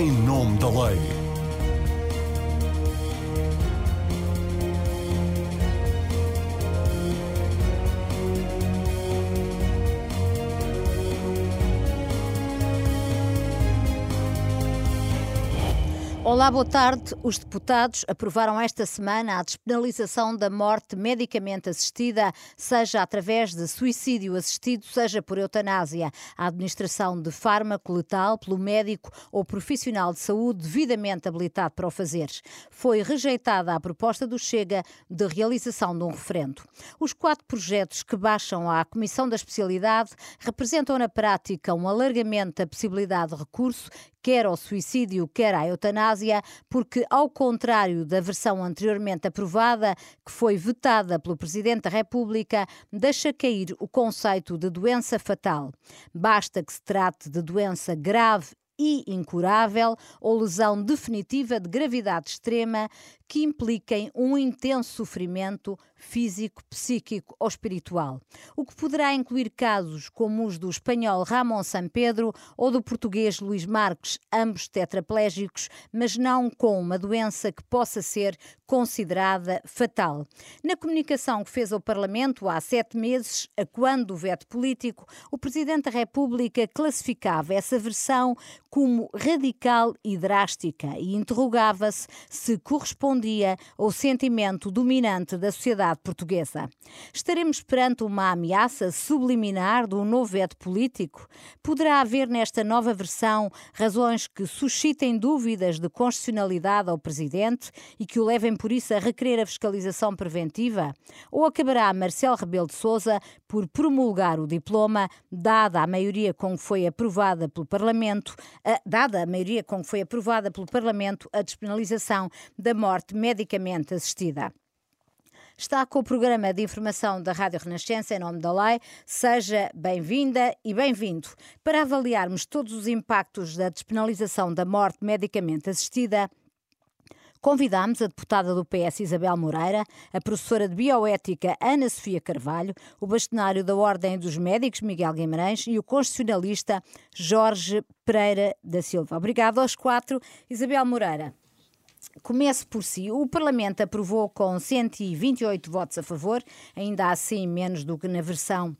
em nome da lei. Olá, boa tarde. Os deputados aprovaram esta semana a despenalização da morte medicamente assistida, seja através de suicídio assistido, seja por eutanásia. A administração de fármaco letal pelo médico ou profissional de saúde devidamente habilitado para o fazer. Foi rejeitada a proposta do Chega de realização de um referendo. Os quatro projetos que baixam à Comissão da Especialidade representam na prática um alargamento da possibilidade de recurso quer ao suicídio, quer à eutanásia, porque, ao contrário da versão anteriormente aprovada, que foi vetada pelo Presidente da República, deixa cair o conceito de doença fatal. Basta que se trate de doença grave e incurável ou lesão definitiva de gravidade extrema que impliquem um intenso sofrimento físico, psíquico ou espiritual, o que poderá incluir casos como os do espanhol Ramon San Pedro ou do português Luís Marques, ambos tetraplégicos, mas não com uma doença que possa ser considerada fatal. Na comunicação que fez ao Parlamento há sete meses, a quando do veto político, o Presidente da República classificava essa versão como radical e drástica e interrogava-se se correspondia ao sentimento dominante da sociedade sociedade portuguesa. Estaremos perante uma ameaça subliminar do novo veto político? Poderá haver nesta nova versão razões que suscitem dúvidas de constitucionalidade ao Presidente e que o levem por isso a requerer a fiscalização preventiva? Ou acabará Marcelo Rebelo de Sousa por promulgar o diploma, dada a maioria com que foi aprovada pelo Parlamento, a, dada a maioria com que foi aprovada pelo Parlamento a despenalização da morte medicamente assistida? Está com o programa de informação da Rádio Renascença em nome da lei. Seja bem-vinda e bem-vindo. Para avaliarmos todos os impactos da despenalização da morte medicamente assistida, Convidámos a deputada do PS Isabel Moreira, a professora de Bioética Ana Sofia Carvalho, o bastonário da Ordem dos Médicos Miguel Guimarães e o constitucionalista Jorge Pereira da Silva. Obrigado aos quatro. Isabel Moreira. Comece por si. O Parlamento aprovou com 128 votos a favor, ainda assim menos do que na versão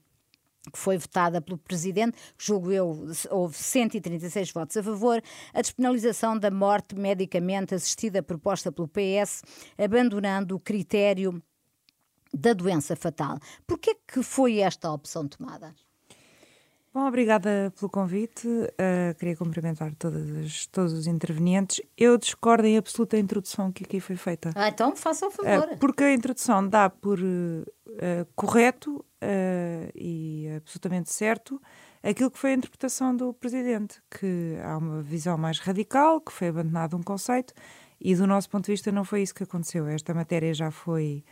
que foi votada pelo Presidente, julgo eu, houve 136 votos a favor, a despenalização da morte medicamente assistida proposta pelo PS, abandonando o critério da doença fatal. Por que foi esta opção tomada? Bom, obrigada pelo convite. Uh, queria cumprimentar todas, todos os intervenientes. Eu discordo em absoluta introdução que aqui foi feita. Ah, então faça o favor. Uh, porque a introdução dá por uh, correto e absolutamente certo aquilo que foi a interpretação do Presidente, que há uma visão mais radical, que foi abandonado um conceito, e do nosso ponto de vista não foi isso que aconteceu. Esta matéria já foi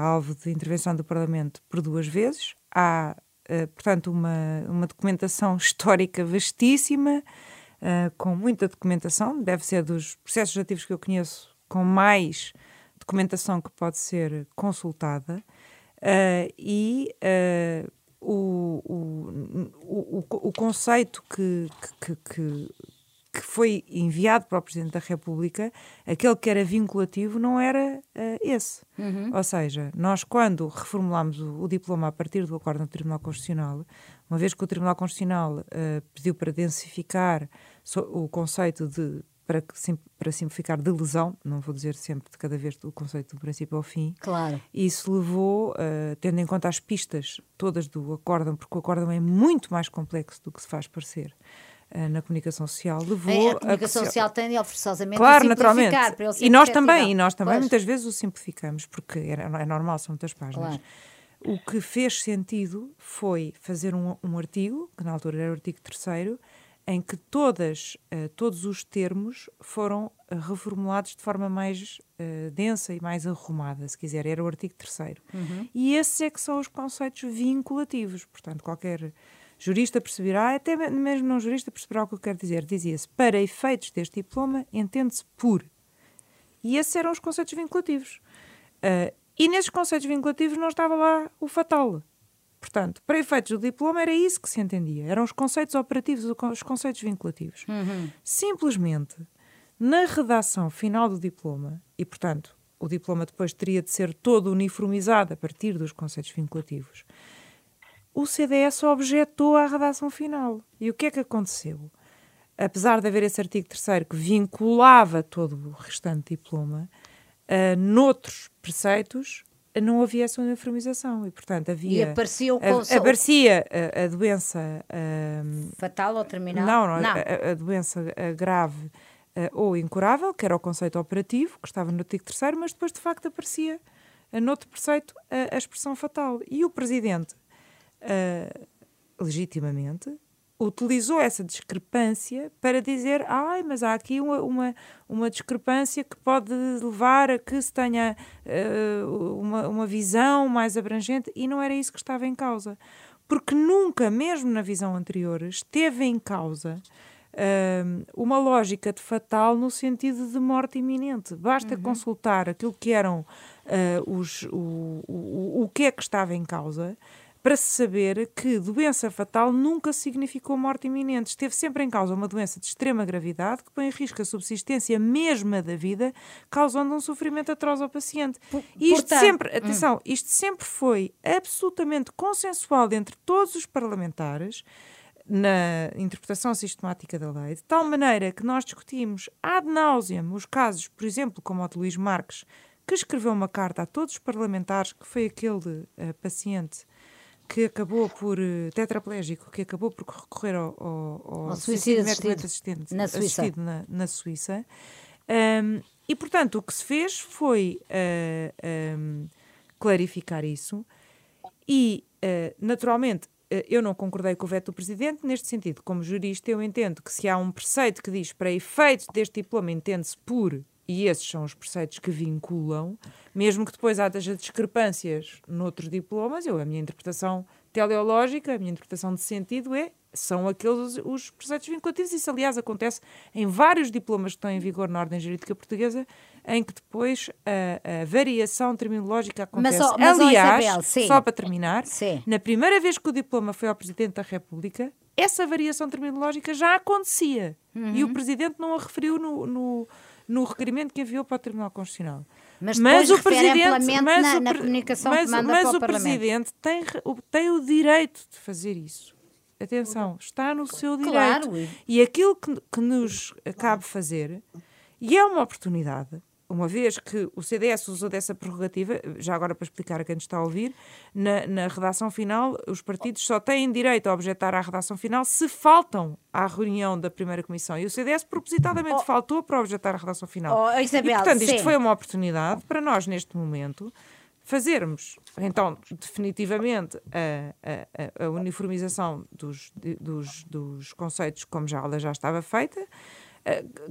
alvo de intervenção do Parlamento por duas vezes. Há eh, portanto, uma, uma documentação histórica vastíssima, uh, com muita documentação, deve ser dos processos ativos que eu conheço com mais documentação que pode ser consultada, uh, e o, o, o, o, conceito que, que, que que foi enviado para o Presidente da República, aquele que era vinculativo, não era uh, esse. Uhum. Ou seja, nós, quando reformulámos o, o, diploma a partir do acordo do Tribunal Constitucional, uma vez que o Tribunal Constitucional uh, pediu para densificar so, o conceito de. Para, sim, para simplificar, de lesão, não vou dizer sempre de cada vez o conceito do princípio ao fim. Claro. Isso levou, uh, tendo em conta as pistas todas do acórdão, porque o acórdão é muito mais complexo do que se faz parecer, na comunicação social levou a comunicação a... social tende forçosamente claro, a naturalmente. e nós também, e nós também pois. muitas vezes o simplificamos, porque é, é normal, são muitas páginas. Claro. O que fez sentido foi fazer um, um, artigo, que na altura era o artigo terceiro, em que todas, uh, todos os termos foram uh, reformulados de forma mais uh, densa e mais arrumada, se quiser. Era o artigo terceiro. Uhum. E esses é que são os conceitos vinculativos. Portanto, qualquer Jurista perceberá, até mesmo não jurista perceberá o que eu quero dizer. Dizia-se, para efeitos deste diploma, entende-se por. E esses eram os conceitos vinculativos. Uh, e nesses conceitos vinculativos não estava lá o fatal. Portanto, para efeitos do diploma era isso que se entendia. Eram os conceitos operativos, os conceitos vinculativos. Uhum. Simplesmente, na redação final do diploma, e portanto, o diploma depois teria de ser todo uniformizado a partir dos conceitos vinculativos, o CDS objetou à redação final. E o que é que aconteceu? Apesar de haver esse artigo 3 que vinculava todo o restante diploma, uh, noutros preceitos não havia essa uniformização e, portanto, havia... E aparecia o a, aparecia a, a doença... Fatal ou terminal? Não, não, não. A, a, doença grave ou incurável, que era o conceito operativo, que estava no artigo 3 mas depois, de facto, aparecia no outro preceito a expressão fatal. E o Presidente, uh, legitimamente, utilizou essa discrepância para dizer ai, mas há aqui uma, uma, uma discrepância que pode levar a que se tenha uh, uma, uma visão mais abrangente e não era isso que estava em causa. Porque nunca, mesmo na visão anterior, esteve em causa uh, uma lógica de fatal no sentido de morte iminente. Basta uhum. consultar aquilo que eram uh, os, o, o, o que é que estava em causa para se saber que doença fatal nunca significou morte iminente. Esteve sempre em causa uma doença de extrema gravidade que põe em risco a subsistência mesma da vida, causando um sofrimento atroz ao paciente. Por, isto portanto, sempre, hum. atenção, hum. isto sempre foi absolutamente consensual entre todos os parlamentares na interpretação sistemática da lei, de tal maneira que nós discutimos ad nauseam os casos, por exemplo, como o de Luís Marques, que escreveu uma carta a todos os parlamentares, que foi aquele uh, paciente que acabou por uh, tetraplégico, que acabou por recorrer ao, ao, ao suicídio assistido, assistente, na Suíça. Assistido na, na Suíça. Um, e, portanto, o que se fez foi uh, um, clarificar isso e, uh, naturalmente, eu não concordei com o veto do Presidente neste sentido. Como jurista, eu entendo que se há um preceito que diz para efeito deste diploma entende-se por e esses são os preceitos que vinculam, mesmo que depois haja discrepâncias noutros diplomas, eu, a minha interpretação teleológica, a minha interpretação de sentido é são aqueles os preceitos vinculativos. Isso, aliás, acontece em vários diplomas que estão em vigor na ordem jurídica portuguesa, em que depois a, a variação terminológica acontece. Mas, mas, aliás, Isabel, só para terminar, sim. na primeira vez que o diploma foi ao Presidente da República, essa variação terminológica já acontecia. Uhum. E o Presidente não a referiu no, no no requerimento que enviou para o Tribunal Constitucional. Mas, mas o presidente, mas na, o, na comunicação mas, que mas o, o presidente tem, tem o direito de fazer isso. Atenção, está no seu direito. Claro. E aquilo que, que nos cabe fazer, e é uma oportunidade, uma vez que o CDS usou dessa prerrogativa, já agora para explicar a quem nos está a ouvir, na, na, redação final, os partidos só têm direito a objetar à redação final se faltam à reunião da primeira comissão. E o CDS propositadamente oh. faltou para objetar à redação final. Oh, Isabel, e, portanto, isto sim. foi uma oportunidade para nós, neste momento, fazermos, então, definitivamente, a, a, a uniformização dos, dos, dos conceitos, como já ela já estava feita,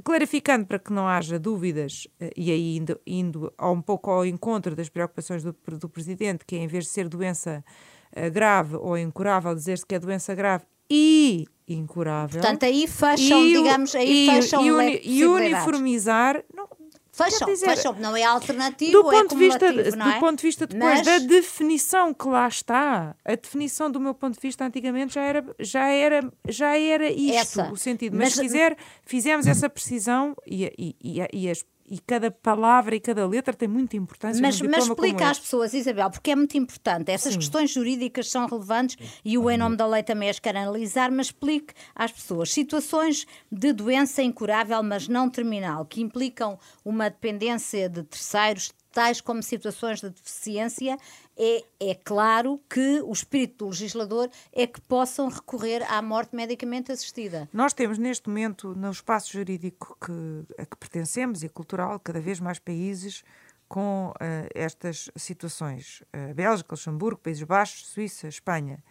clarificando para que não haja dúvidas, uh, e aí indo, indo um pouco ao encontro das preocupações do, do Presidente, que é em vez de ser doença uh, grave ou incurável, dizer-se que é doença grave e incurável. Portanto, aí fecham, e, digamos, aí e, fecham e, uni, e uniformizar. Fecham, dizer, fecham, não é alternativo, do é ponto de vista, não é? Do ponto de vista depois Mas... da definição que lá está, a definição do meu ponto de vista antigamente já era, já era, já era isto, essa. o sentido. Mas, Mas se quiser, fizemos essa precisão e, e, e, e as e cada palavra e cada letra tem muita importância. Mas, mas explica às pessoas, Isabel, porque é muito importante. Essas Sim. questões jurídicas são relevantes e o Em Nome da Lei também as quer analisar, mas explique às pessoas situações de doença incurável, mas não terminal, que implicam uma dependência de terceiros, tais como situações de deficiência, é, é claro que o espírito do legislador é que possam recorrer à morte medicamente assistida. Nós temos neste momento, no espaço jurídico que, a que pertencemos e cultural, cada vez mais países com uh, estas situações. Uh, Bélgica, Luxemburgo, Países Baixos, Suíça, Espanha.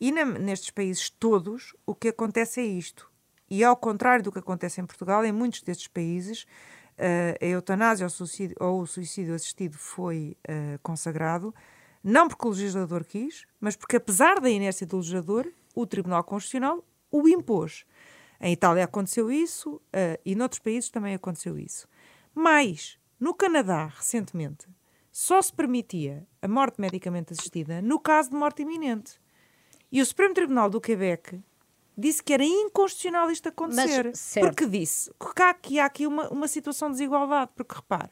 E na, nestes países todos, o que acontece é isto. E ao contrário do que acontece em Portugal, em muitos destes países, uh, a eutanásia ou suicídio, ou o suicídio assistido foi consagrado, não porque o legislador quis, mas porque, apesar da inércia do legislador, o Tribunal Constitucional o impôs. Em Itália aconteceu isso uh, e noutros países também aconteceu isso. Mas, no Canadá, recentemente, só se permitia a morte medicamente assistida no caso de morte iminente. E o Supremo Tribunal do Quebec disse que era inconstitucional isto acontecer. Mas, porque disse que há aqui, há aqui uma, uma situação de desigualdade. Porque repare,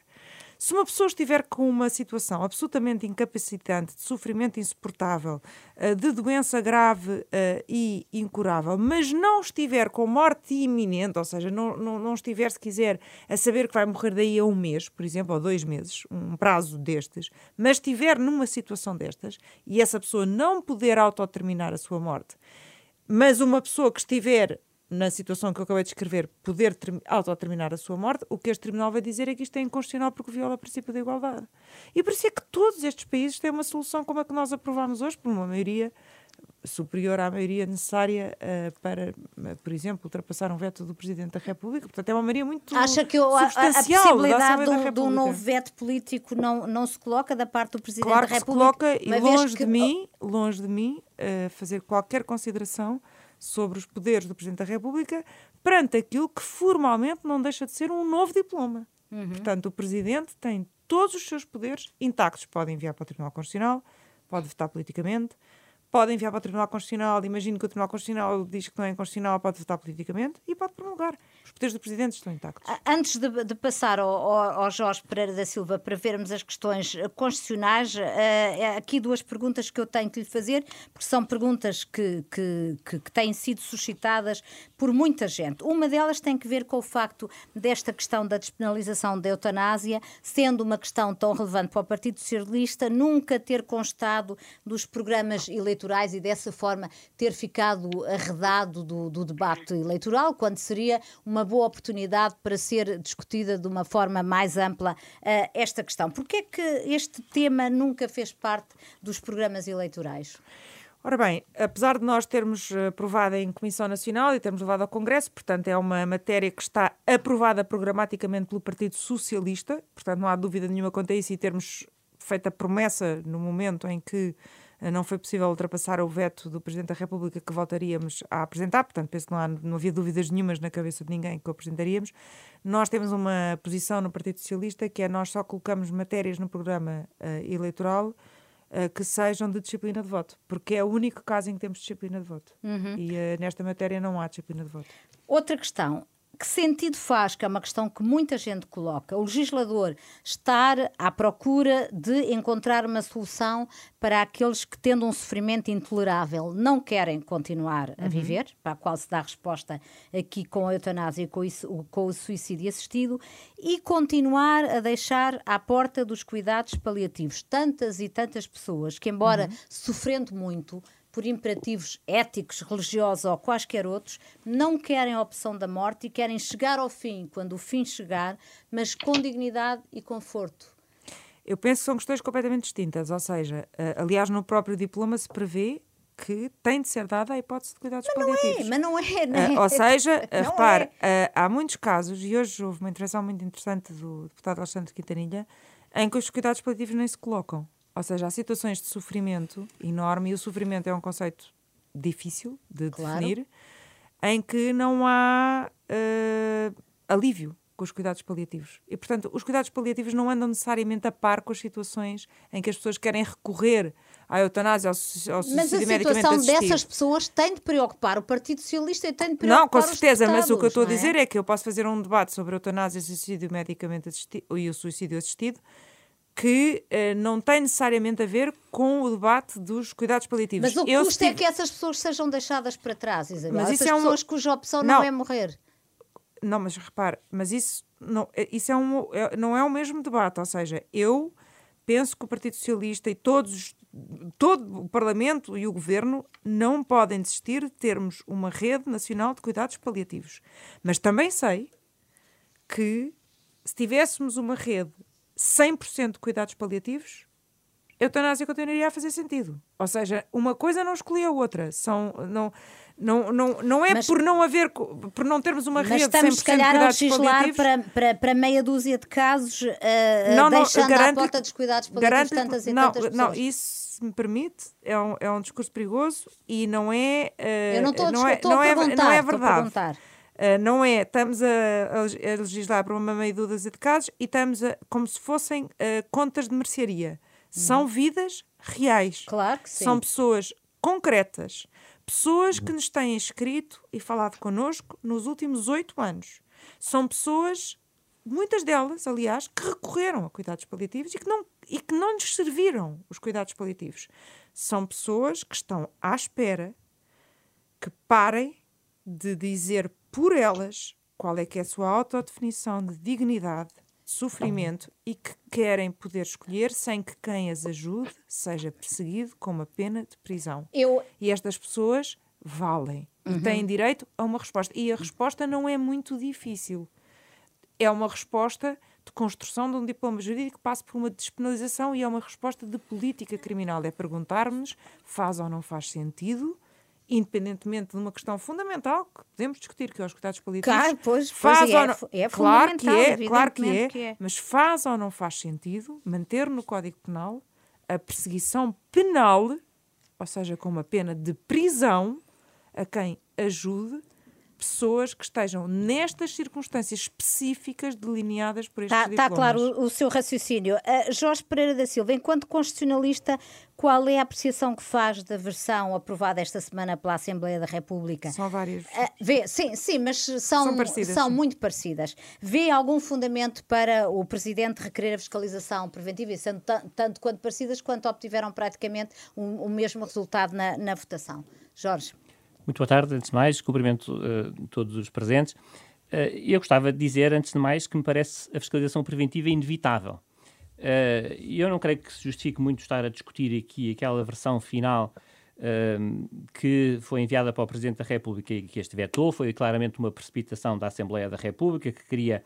se uma pessoa estiver com uma situação absolutamente incapacitante, de sofrimento insuportável, eh, de doença grave eh, e incurável, mas não estiver com morte iminente, ou seja, não, não, não estiver, se quiser, a saber que vai morrer daí a um mês, por exemplo, ou dois meses, um prazo destes, mas estiver numa situação destas e essa pessoa não puder autodeterminar a sua morte, mas uma pessoa que estiver na situação que eu acabei de escrever, poder autodeterminar a sua morte, o que este tribunal vai dizer é que isto é inconstitucional porque viola o princípio da igualdade. E por isso é que todos estes países têm uma solução como a que nós aprovamos hoje, por uma maioria superior à maioria necessária uh, para, uh, por exemplo, ultrapassar um veto do Presidente da República. Portanto, é uma maioria muito Acha que a, a, possibilidade de um, de um, novo veto político não, não se coloca da parte do Presidente claro da República? Claro que se coloca e longe que... de mim, longe de mim, uh, fazer qualquer consideração sobre os poderes do Presidente da República perante aquilo que formalmente não deixa de ser um novo diploma. Uhum. Portanto, o Presidente tem todos os seus poderes intactos. Pode enviar para o Tribunal Constitucional, pode votar politicamente, pode enviar para o Tribunal Constitucional, imagino que o Tribunal Constitucional diz que não é inconstitucional, pode votar politicamente e pode promulgar. Poderes do Presidente estão intactos. Antes de, de passar ao, ao, Jorge Pereira da Silva para vermos as questões eh, constitucionais, uh, aqui duas perguntas que eu tenho que lhe fazer, porque são perguntas que, que, que, que têm sido suscitadas por muita gente. Uma delas tem que ver com o facto desta questão da despenalização da eutanásia, sendo uma questão tão relevante para o Partido Socialista, nunca ter constado dos programas eleitorais e dessa forma ter ficado arredado do, do debate eleitoral, quando seria uma boa oportunidade para ser discutida de uma forma mais ampla uh, esta questão. Porquê é que este tema nunca fez parte dos programas eleitorais? Ora bem, apesar de nós termos eh, aprovado em Comissão Nacional e termos levado ao Congresso, portanto é uma matéria que está aprovada programaticamente pelo Partido Socialista, portanto não há dúvida nenhuma quanto a isso e termos feito a promessa no momento em que não foi possível ultrapassar o veto do Presidente da República que voltaríamos a apresentar, portanto, penso que não, há, não havia dúvidas nenhumas na cabeça de ninguém que o apresentaríamos. Nós temos uma posição no Partido Socialista que é nós só colocamos matérias no programa uh, eleitoral uh, que sejam de disciplina de voto, porque é o único caso em que temos disciplina de voto. Uhum. E uh, nesta matéria não há disciplina de voto. Outra questão que sentido faz, que é uma questão que muita gente coloca, o legislador estar à procura de encontrar uma solução para aqueles que, tendo um sofrimento intolerável, não querem continuar a uhum. viver, para a qual se dá resposta aqui com a eutanásia e com, isso, com o suicídio assistido, e continuar a deixar à porta dos cuidados paliativos tantas e tantas pessoas que, embora uhum. sofrendo muito, por imperativos éticos, religiosos ou quaisquer outros, não querem a opção da morte e querem chegar ao fim, quando o fim chegar, mas com dignidade e conforto. Eu penso que são questões completamente distintas, ou seja, eh, aliás, no próprio diploma se prevê que tem de ser dada a hipótese de cuidados mas paliativos. Não é, mas não é, não é. Uh, ou seja, não repare, é. uh, há muitos casos, e hoje houve uma intervenção muito interessante do deputado Alexandre Quintanilha, em que os cuidados paliativos nem se colocam. Ou seja, há situações de sofrimento enorme, e o sofrimento é um conceito difícil de claro. definir, em que não há uh, alívio com os cuidados paliativos. E, portanto, os cuidados paliativos não andam necessariamente a par com as situações em que as pessoas querem recorrer à eutanásia, ao, ao suicídio Mas a situação dessas pessoas tem de preocupar o Partido Socialista e tem de preocupar Não, com certeza, mas o que eu estou a é? dizer é? é? que eu posso fazer um debate sobre a eutanásia, suicídio medicamente assistido, e o suicídio assistido que uh, não tem necessariamente a ver com o debate dos cuidados paliativos. Mas o custa estive... é que essas pessoas sejam deixadas para trás, Isabel. Mas essas é um... pessoas cuja opção não, não é morrer. Não, mas repare, mas isso, não, é, isso é um, é, não é o mesmo debate. Ou seja, eu penso que o Partido Socialista e todos, todo o Parlamento e o Governo não podem desistir de termos uma rede nacional de cuidados paliativos. Mas também sei que se tivéssemos uma rede 100% de cuidados paliativos, a eutanásia continuaria a fazer sentido. Ou seja, uma coisa não escolhe a outra. São, não, não, não, não é mas, por não haver, por não termos uma rede de 100% estamos, se calhar, a legislar para, para, para meia dúzia de casos, uh, não, não, deixando à porta dos cuidados paliativos tantas e não, tantas pessoas. Não, isso, se me permite, é um, é um discurso perigoso e não é... Uh, Eu não estou, não é, não, é, não é verdade. Uh, não é, estamos a, a, legislar para uma meia dúzia de casos e estamos a, como se fossem uh, contas de mercearia. São uhum. vidas reais. Claro que sim. São pessoas concretas, pessoas que nos têm escrito e falado connosco nos últimos oito anos. São pessoas, muitas delas, aliás, que recorreram a cuidados paliativos e que não, e que não lhes serviram os cuidados paliativos. São pessoas que estão à espera que parem de dizer por elas qual é que é a sua autodefinição de dignidade, de sofrimento e que querem poder escolher sem que quem as ajude seja perseguido com uma pena de prisão. Eu... E estas pessoas valem uhum. e têm direito a uma resposta. E a resposta não é muito difícil. É uma resposta de construção de um diploma jurídico que passa por uma despenalização e é uma resposta de política criminal. É perguntar-nos faz ou não faz sentido independentemente de uma questão fundamental que podemos discutir, que é os cuidados paliativos, claro, pois, faz pois é, não, é claro que é, claro que é, que é, mas faz ou não faz sentido manter no Código Penal a perseguição penal, ou seja, com uma pena de prisão a quem ajude pessoas que estejam nestas circunstâncias específicas delineadas por estes tá, Está claro o, o, seu raciocínio. Uh, Jorge Pereira da Silva, enquanto constitucionalista, qual é a apreciação que faz da versão aprovada esta semana pela Assembleia da República? São várias. Uh, vê, sim, sim, mas são, são, parecidas, são muito parecidas. Vê algum fundamento para o Presidente requerer a fiscalização preventiva, e sendo tanto quanto parecidas, quanto obtiveram praticamente o, o mesmo resultado na, na votação? Jorge. Muito boa tarde, antes de mais, cumprimento uh, todos os presentes. Uh, eu gostava de dizer, antes de mais, que me parece a fiscalização preventiva inevitável. Uh, eu não creio que se justifique muito estar a discutir aqui aquela versão final uh, que foi enviada para o Presidente da República e que este vetou. Foi claramente uma precipitação da Assembleia da República que queria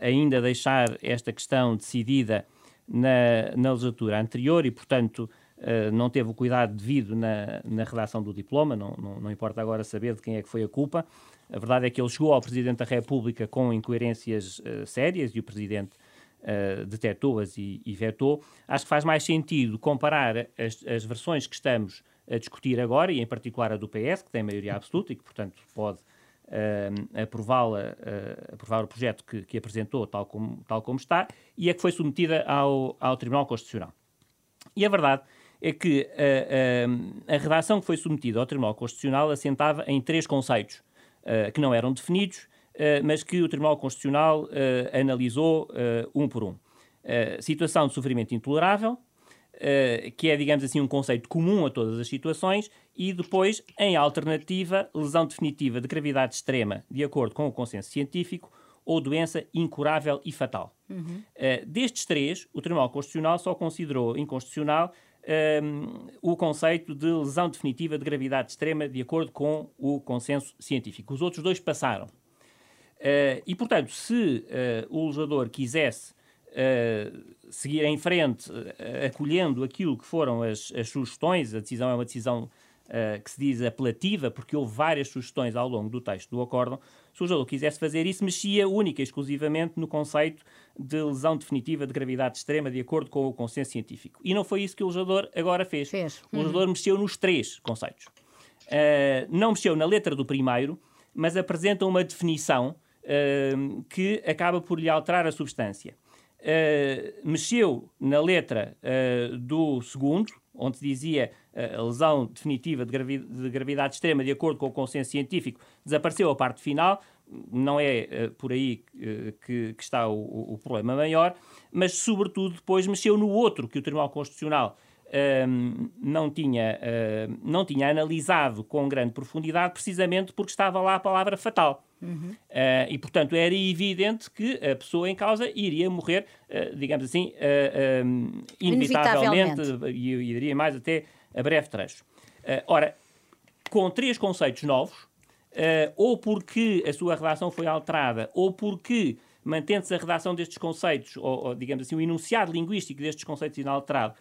ainda deixar esta questão decidida na, na legislatura anterior e, portanto, Uh, não teve o cuidado devido na, na redação do diploma, não, não, não, importa agora saber de quem é que foi a culpa. A verdade é que ele chegou ao Presidente da República com incoerências uh, sérias e o Presidente uh, detectou-as e, e, vetou. Acho que faz mais sentido comparar as, as, versões que estamos a discutir agora, e em particular a do PS, que tem maioria absoluta e que, portanto, pode aprová-la, aprovar o projeto que, que, apresentou tal como, tal como está, e a que foi submetida ao, ao Tribunal Constitucional. E a verdade é que a, a, a, redação que foi submetida ao Tribunal Constitucional assentava em três conceitos uh, que não eram definidos, uh, mas que o Tribunal Constitucional uh, analisou um por um. situação de sofrimento intolerável, que é, digamos assim, um conceito comum a todas as situações, e depois, em alternativa, lesão definitiva de gravidade extrema, de acordo com o consenso científico, ou doença incurável e fatal. Uhum. destes três, o Tribunal Constitucional só considerou inconstitucional um, o conceito de lesão definitiva de gravidade extrema, de acordo com o consenso científico. Os outros dois passaram. Uh, e, portanto, se uh, o legislador quisesse uh, seguir em frente, acolhendo aquilo que foram as, as, sugestões, a decisão é uma decisão que se diz apelativa, porque houve várias sugestões ao longo do texto do acórdão, se o legislador quisesse fazer isso, mexia única e exclusivamente no conceito de lesão definitiva de gravidade extrema, de acordo com o consenso científico. E não foi isso que o legislador agora fez. fez. O legislador uhum. mexeu nos três conceitos. Uh, não mexeu na letra do primeiro, mas apresenta uma definição uh, que acaba por lhe alterar a substância. Uh, mexeu na letra do segundo, onde dizia a lesão definitiva de, gravi de, gravidade extrema, de acordo com o consenso científico, desapareceu a parte final. Não é uh, por aí uh, que, que, está o, o, problema maior, mas, sobretudo, depois mexeu no outro que o Tribunal Constitucional ehm, não, tinha, uh, não tinha analisado com grande profundidade, precisamente porque estava lá a palavra fatal. Uhum. Uh, e, portanto, era evidente que a pessoa em causa iria morrer, uh, digamos assim, uh, inevitavelmente, e eu diria mais até a breve trecho. ora, com três conceitos novos, ou porque a sua redação foi alterada, ou porque, mantendo-se a redação destes conceitos, ou, ou, digamos assim, o enunciado linguístico destes conceitos inalterado,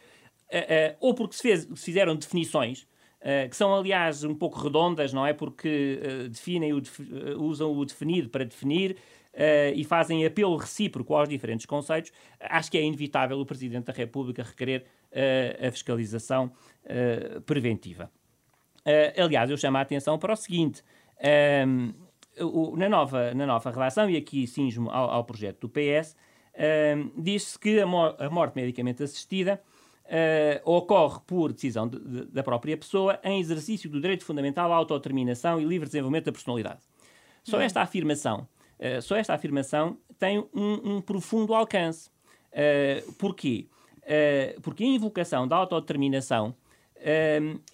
ou porque se, fez, se fizeram definições, Uh, que são, aliás, um pouco redondas, não é? Porque uh, definem o def uh, usam o definido para definir e fazem apelo recíproco aos diferentes conceitos. Acho que é inevitável o Presidente da República requerer a fiscalização preventiva. aliás, eu chamo a atenção para o seguinte. Ehm, o, na, nova, na nova redação, e aqui cinjo ao, ao projeto do PS, ehm, diz-se que a, mor a morte medicamente assistida uh, ocorre por decisão de, de, da própria pessoa em exercício do direito fundamental à autodeterminação e livre desenvolvimento da personalidade. Só esta afirmação, uh, só esta afirmação tem um, um profundo alcance. Uh, porquê? Uh, porque a invocação da autodeterminação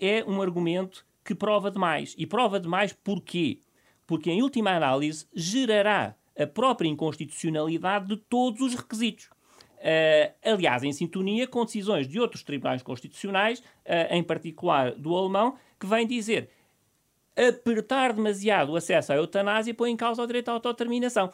é um argumento que prova demais. E prova demais porquê? Porque, em última análise, gerará a própria inconstitucionalidade de todos os requisitos. Uh, aliás, em sintonia com decisões de outros tribunais constitucionais, uh, em particular do alemão, que vem dizer apertar demasiado o acesso à eutanásia põe em causa o direito à autodeterminação.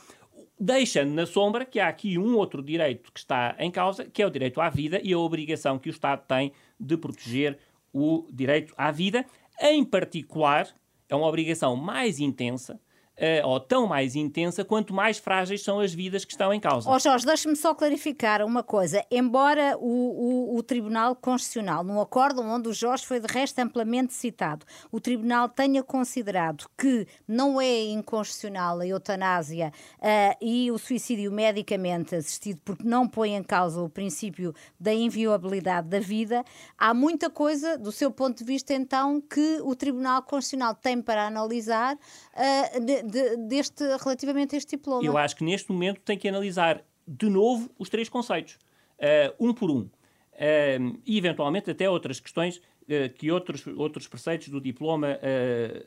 Deixando na sombra que há aqui um outro direito que está em causa, que é o direito à vida e a obrigação que o Estado tem de proteger o direito à vida. Em particular, é uma obrigação mais intensa uh, ou tão mais intensa quanto mais frágeis são as vidas que estão em causa. Oh Jorge, deixe-me só clarificar uma coisa. Embora o, o, o, Tribunal Constitucional, num acordo onde o Jorge foi de resto amplamente citado, o Tribunal tenha considerado que não é inconstitucional a eutanásia uh, e o suicídio medicamente assistido porque não põe em causa o princípio da inviolabilidade da vida, há muita coisa, do seu ponto de vista, então, que o Tribunal Constitucional tem para analisar uh, de, deste, relativamente a este diploma? Eu acho que neste momento tem que analisar de novo os três conceitos, uh, um por um. Uh, e eventualmente até outras questões uh, que outros, outros preceitos do diploma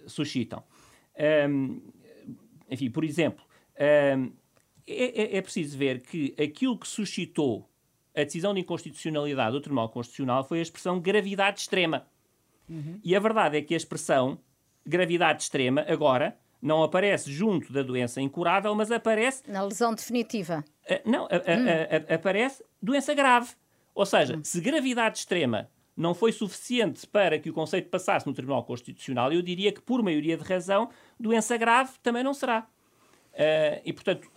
suscitam. enfim, por exemplo, é, é, é preciso ver que aquilo que suscitou a decisão de inconstitucionalidade do Tribunal Constitucional foi a expressão gravidade extrema. Uhum. E a verdade é que a expressão gravidade extrema, agora, não aparece junto da doença incurável, mas aparece. Na lesão definitiva. Uh, não, hum. aparece doença grave. Ou seja, hum. se gravidade extrema não foi suficiente para que o conceito passasse no Tribunal Constitucional, eu diria que, por maioria de razão, doença grave também não será. Uh, e, portanto,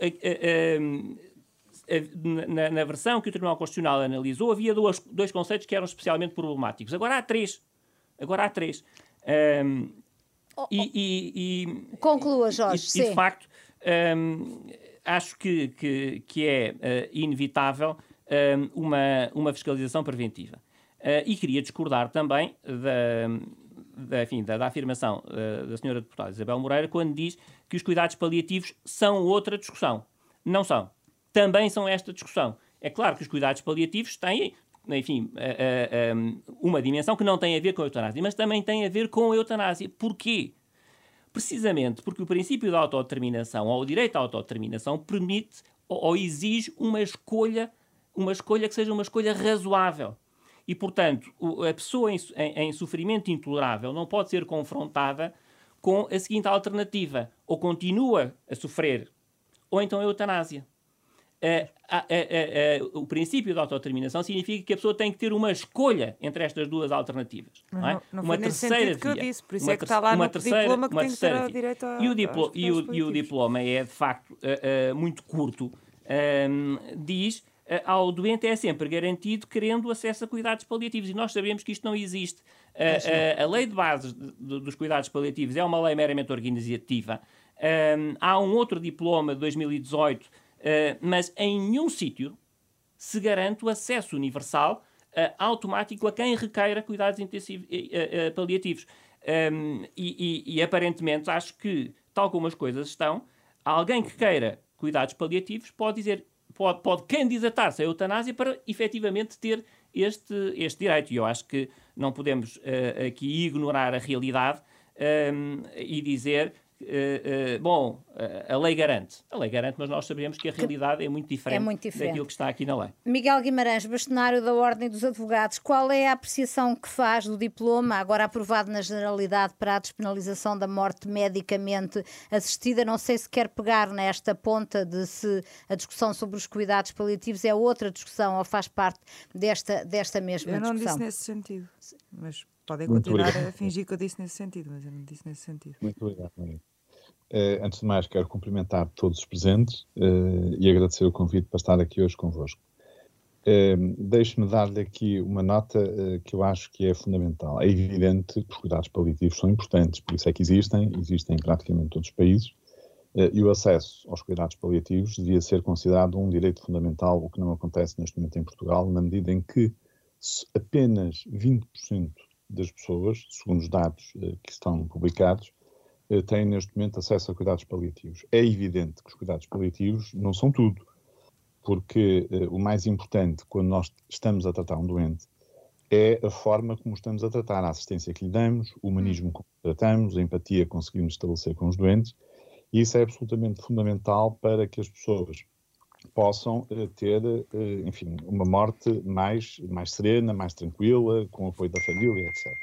na, na, versão que o Tribunal Constitucional analisou, havia dois, dois conceitos que eram especialmente problemáticos. Agora há três. Agora há três. Oh, e, e, e, Conclua, Jorge. E, e de facto, um, acho que, que, que é uh, inevitável um, uma, uma fiscalização preventiva. Uh, e queria discordar também da, da, enfim, da, da afirmação uh, da senhora deputada Isabel Moreira quando diz que os cuidados paliativos são outra discussão. Não são. Também são esta discussão. É claro que os cuidados paliativos têm enfim, uma dimensão que não tem a ver com a eutanásia, mas também tem a ver com a eutanásia. Porquê? Precisamente porque o princípio da autodeterminação, ou o direito à autodeterminação, permite ou exige uma escolha, uma escolha que seja uma escolha razoável. E, portanto, a pessoa em, em, em sofrimento intolerável não pode ser confrontada com a seguinte alternativa: ou continua a sofrer, ou então a eutanásia. É, é, é, o princípio da autodeterminação significa que a pessoa tem que ter uma escolha entre estas duas alternativas. Não, não, é? não uma terceira via. que eu disse, por isso é que está lá no terceira, diploma que tem que ter direito a, e o, diplo, e, o, e o diploma é, de facto, uh, uh, muito curto. Um, diz uh, ao doente é sempre garantido querendo acesso a cuidados paliativos. E nós sabemos que isto não existe. Uh, a lei de base de, de, dos cuidados paliativos é uma lei meramente organizativa. Um, há um outro diploma de 2018 eh, mas em nenhum sítio se garante o acesso universal uh, automático a quem requeira cuidados intensivos, uh, paliativos. Um, ehm, e, e, e, aparentemente acho que, tal como as coisas estão, alguém que queira cuidados paliativos pode dizer, pode, pode candidatar-se à eutanásia para efetivamente ter este, este direito. E eu acho que não podemos aqui ignorar a realidade um, ehm, e dizer Uh, uh, bom, uh, a lei garante. A lei garante, mas nós sabemos que a realidade é muito diferente, é muito diferente. daquilo que está aqui na lei. Miguel Guimarães, bastonário da Ordem dos Advogados, qual é a apreciação que faz do diploma, agora aprovado na Generalidade para a despenalização da morte medicamente assistida? Não sei se quer pegar nesta ponta de se a discussão sobre os cuidados paliativos é outra discussão ou faz parte desta, desta mesma discussão. Eu não disse nesse sentido, mas Podem Muito continuar obrigado. a fingir que eu disse nesse sentido, mas eu não disse nesse sentido. Muito obrigado, Maria. Uh, antes de mais, quero cumprimentar todos os presentes uh, e agradecer o convite para estar aqui hoje convosco. Uh, Deixe-me dar-lhe aqui uma nota que eu acho que é fundamental. É evidente que os cuidados paliativos são importantes, por isso é que existem, existem em praticamente todos os países, e o acesso aos cuidados paliativos devia ser considerado um direito fundamental, o que não acontece neste momento em Portugal, na medida em que apenas 20% das pessoas, segundo os dados uh, que estão publicados, uh, têm neste momento acesso a cuidados paliativos. É evidente que os cuidados paliativos não são tudo, porque uh, o mais importante quando nós estamos a tratar um doente é a forma como estamos a tratar, a assistência que lhe damos, o humanismo como tratamos, a empatia que conseguimos estabelecer com os doentes, e isso é absolutamente fundamental para que as pessoas possam uh, ter, uh, enfim, uma morte mais, mais serena, mais tranquila, com o apoio da família, etc.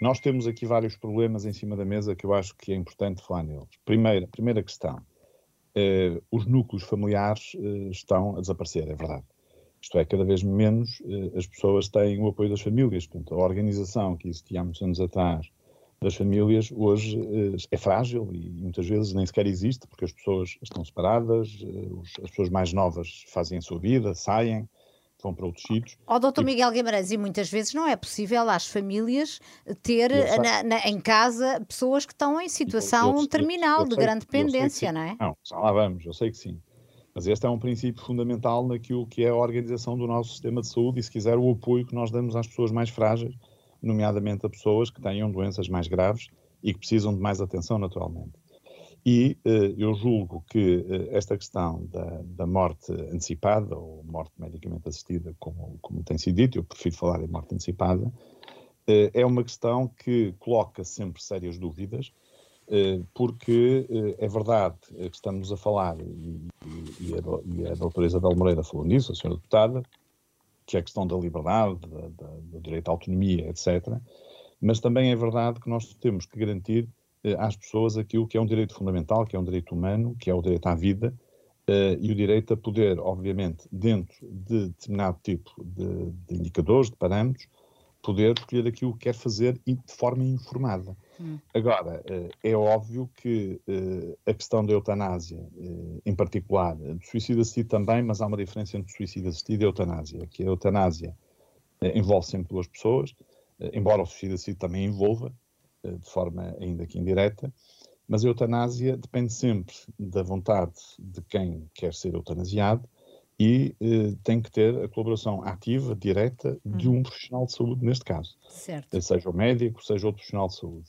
Nós temos aqui vários problemas em cima da mesa que eu acho que é importante falar neles. Primeira, primeira questão, uh, os núcleos familiares estão a desaparecer, é verdade. Isto é, cada vez menos as pessoas têm o apoio das famílias. Portanto, a organização que existia há muitos anos atrás das famílias hoje uh, é frágil e muitas vezes nem sequer existe porque as pessoas estão separadas, os, as pessoas mais novas fazem a sua vida, saem, vão para outros sítios. Ó, oh, doutor e... Miguel Guimarães, e muitas vezes não é possível às famílias ter na, na, em casa pessoas que estão em situação eu, eu, terminal eu, de grande dependência, não é? Não, já lá vamos, eu sei que sim. Mas este é um princípio fundamental naquilo que é a organização do nosso sistema de saúde e, se quiser, o apoio que nós damos às pessoas mais frágeis nomeadamente a pessoas que tenham doenças mais graves e que precisam de mais atenção naturalmente. E uh, eu julgo que uh, esta questão da, da, morte antecipada, ou morte medicamente assistida, como, como tem sido dito, eu prefiro falar em morte antecipada, uh, é uma questão que coloca sempre sérias dúvidas, porque é verdade que estamos a falar, e, e, a, e a doutora Isabel Moreira falou nisso, a senhora deputada, que é a questão da liberdade, da, da, do direito à autonomia, etc. Mas também é verdade que nós temos que garantir eh, às pessoas aquilo que é um direito fundamental, que é um direito humano, que é o direito à vida eh, e o direito a poder, obviamente, dentro de determinado tipo de, de indicadores, de parâmetros, poder escolher aquilo que quer fazer de forma informada. Hum. Agora, eh, é óbvio que eh, a questão da eutanásia, eh, em particular, do suicídio assistido também, mas há uma diferença entre suicídio assistido e eutanásia, que a eutanásia envolve sempre duas pessoas, embora o suicídio assistido também envolva, de forma ainda que indireta, mas a eutanásia depende sempre da vontade de quem quer ser eutanasiado e eh, tem que ter a colaboração ativa, direta, de uhum. um profissional de saúde, neste caso. Certo. Seja o médico, seja outro profissional de saúde.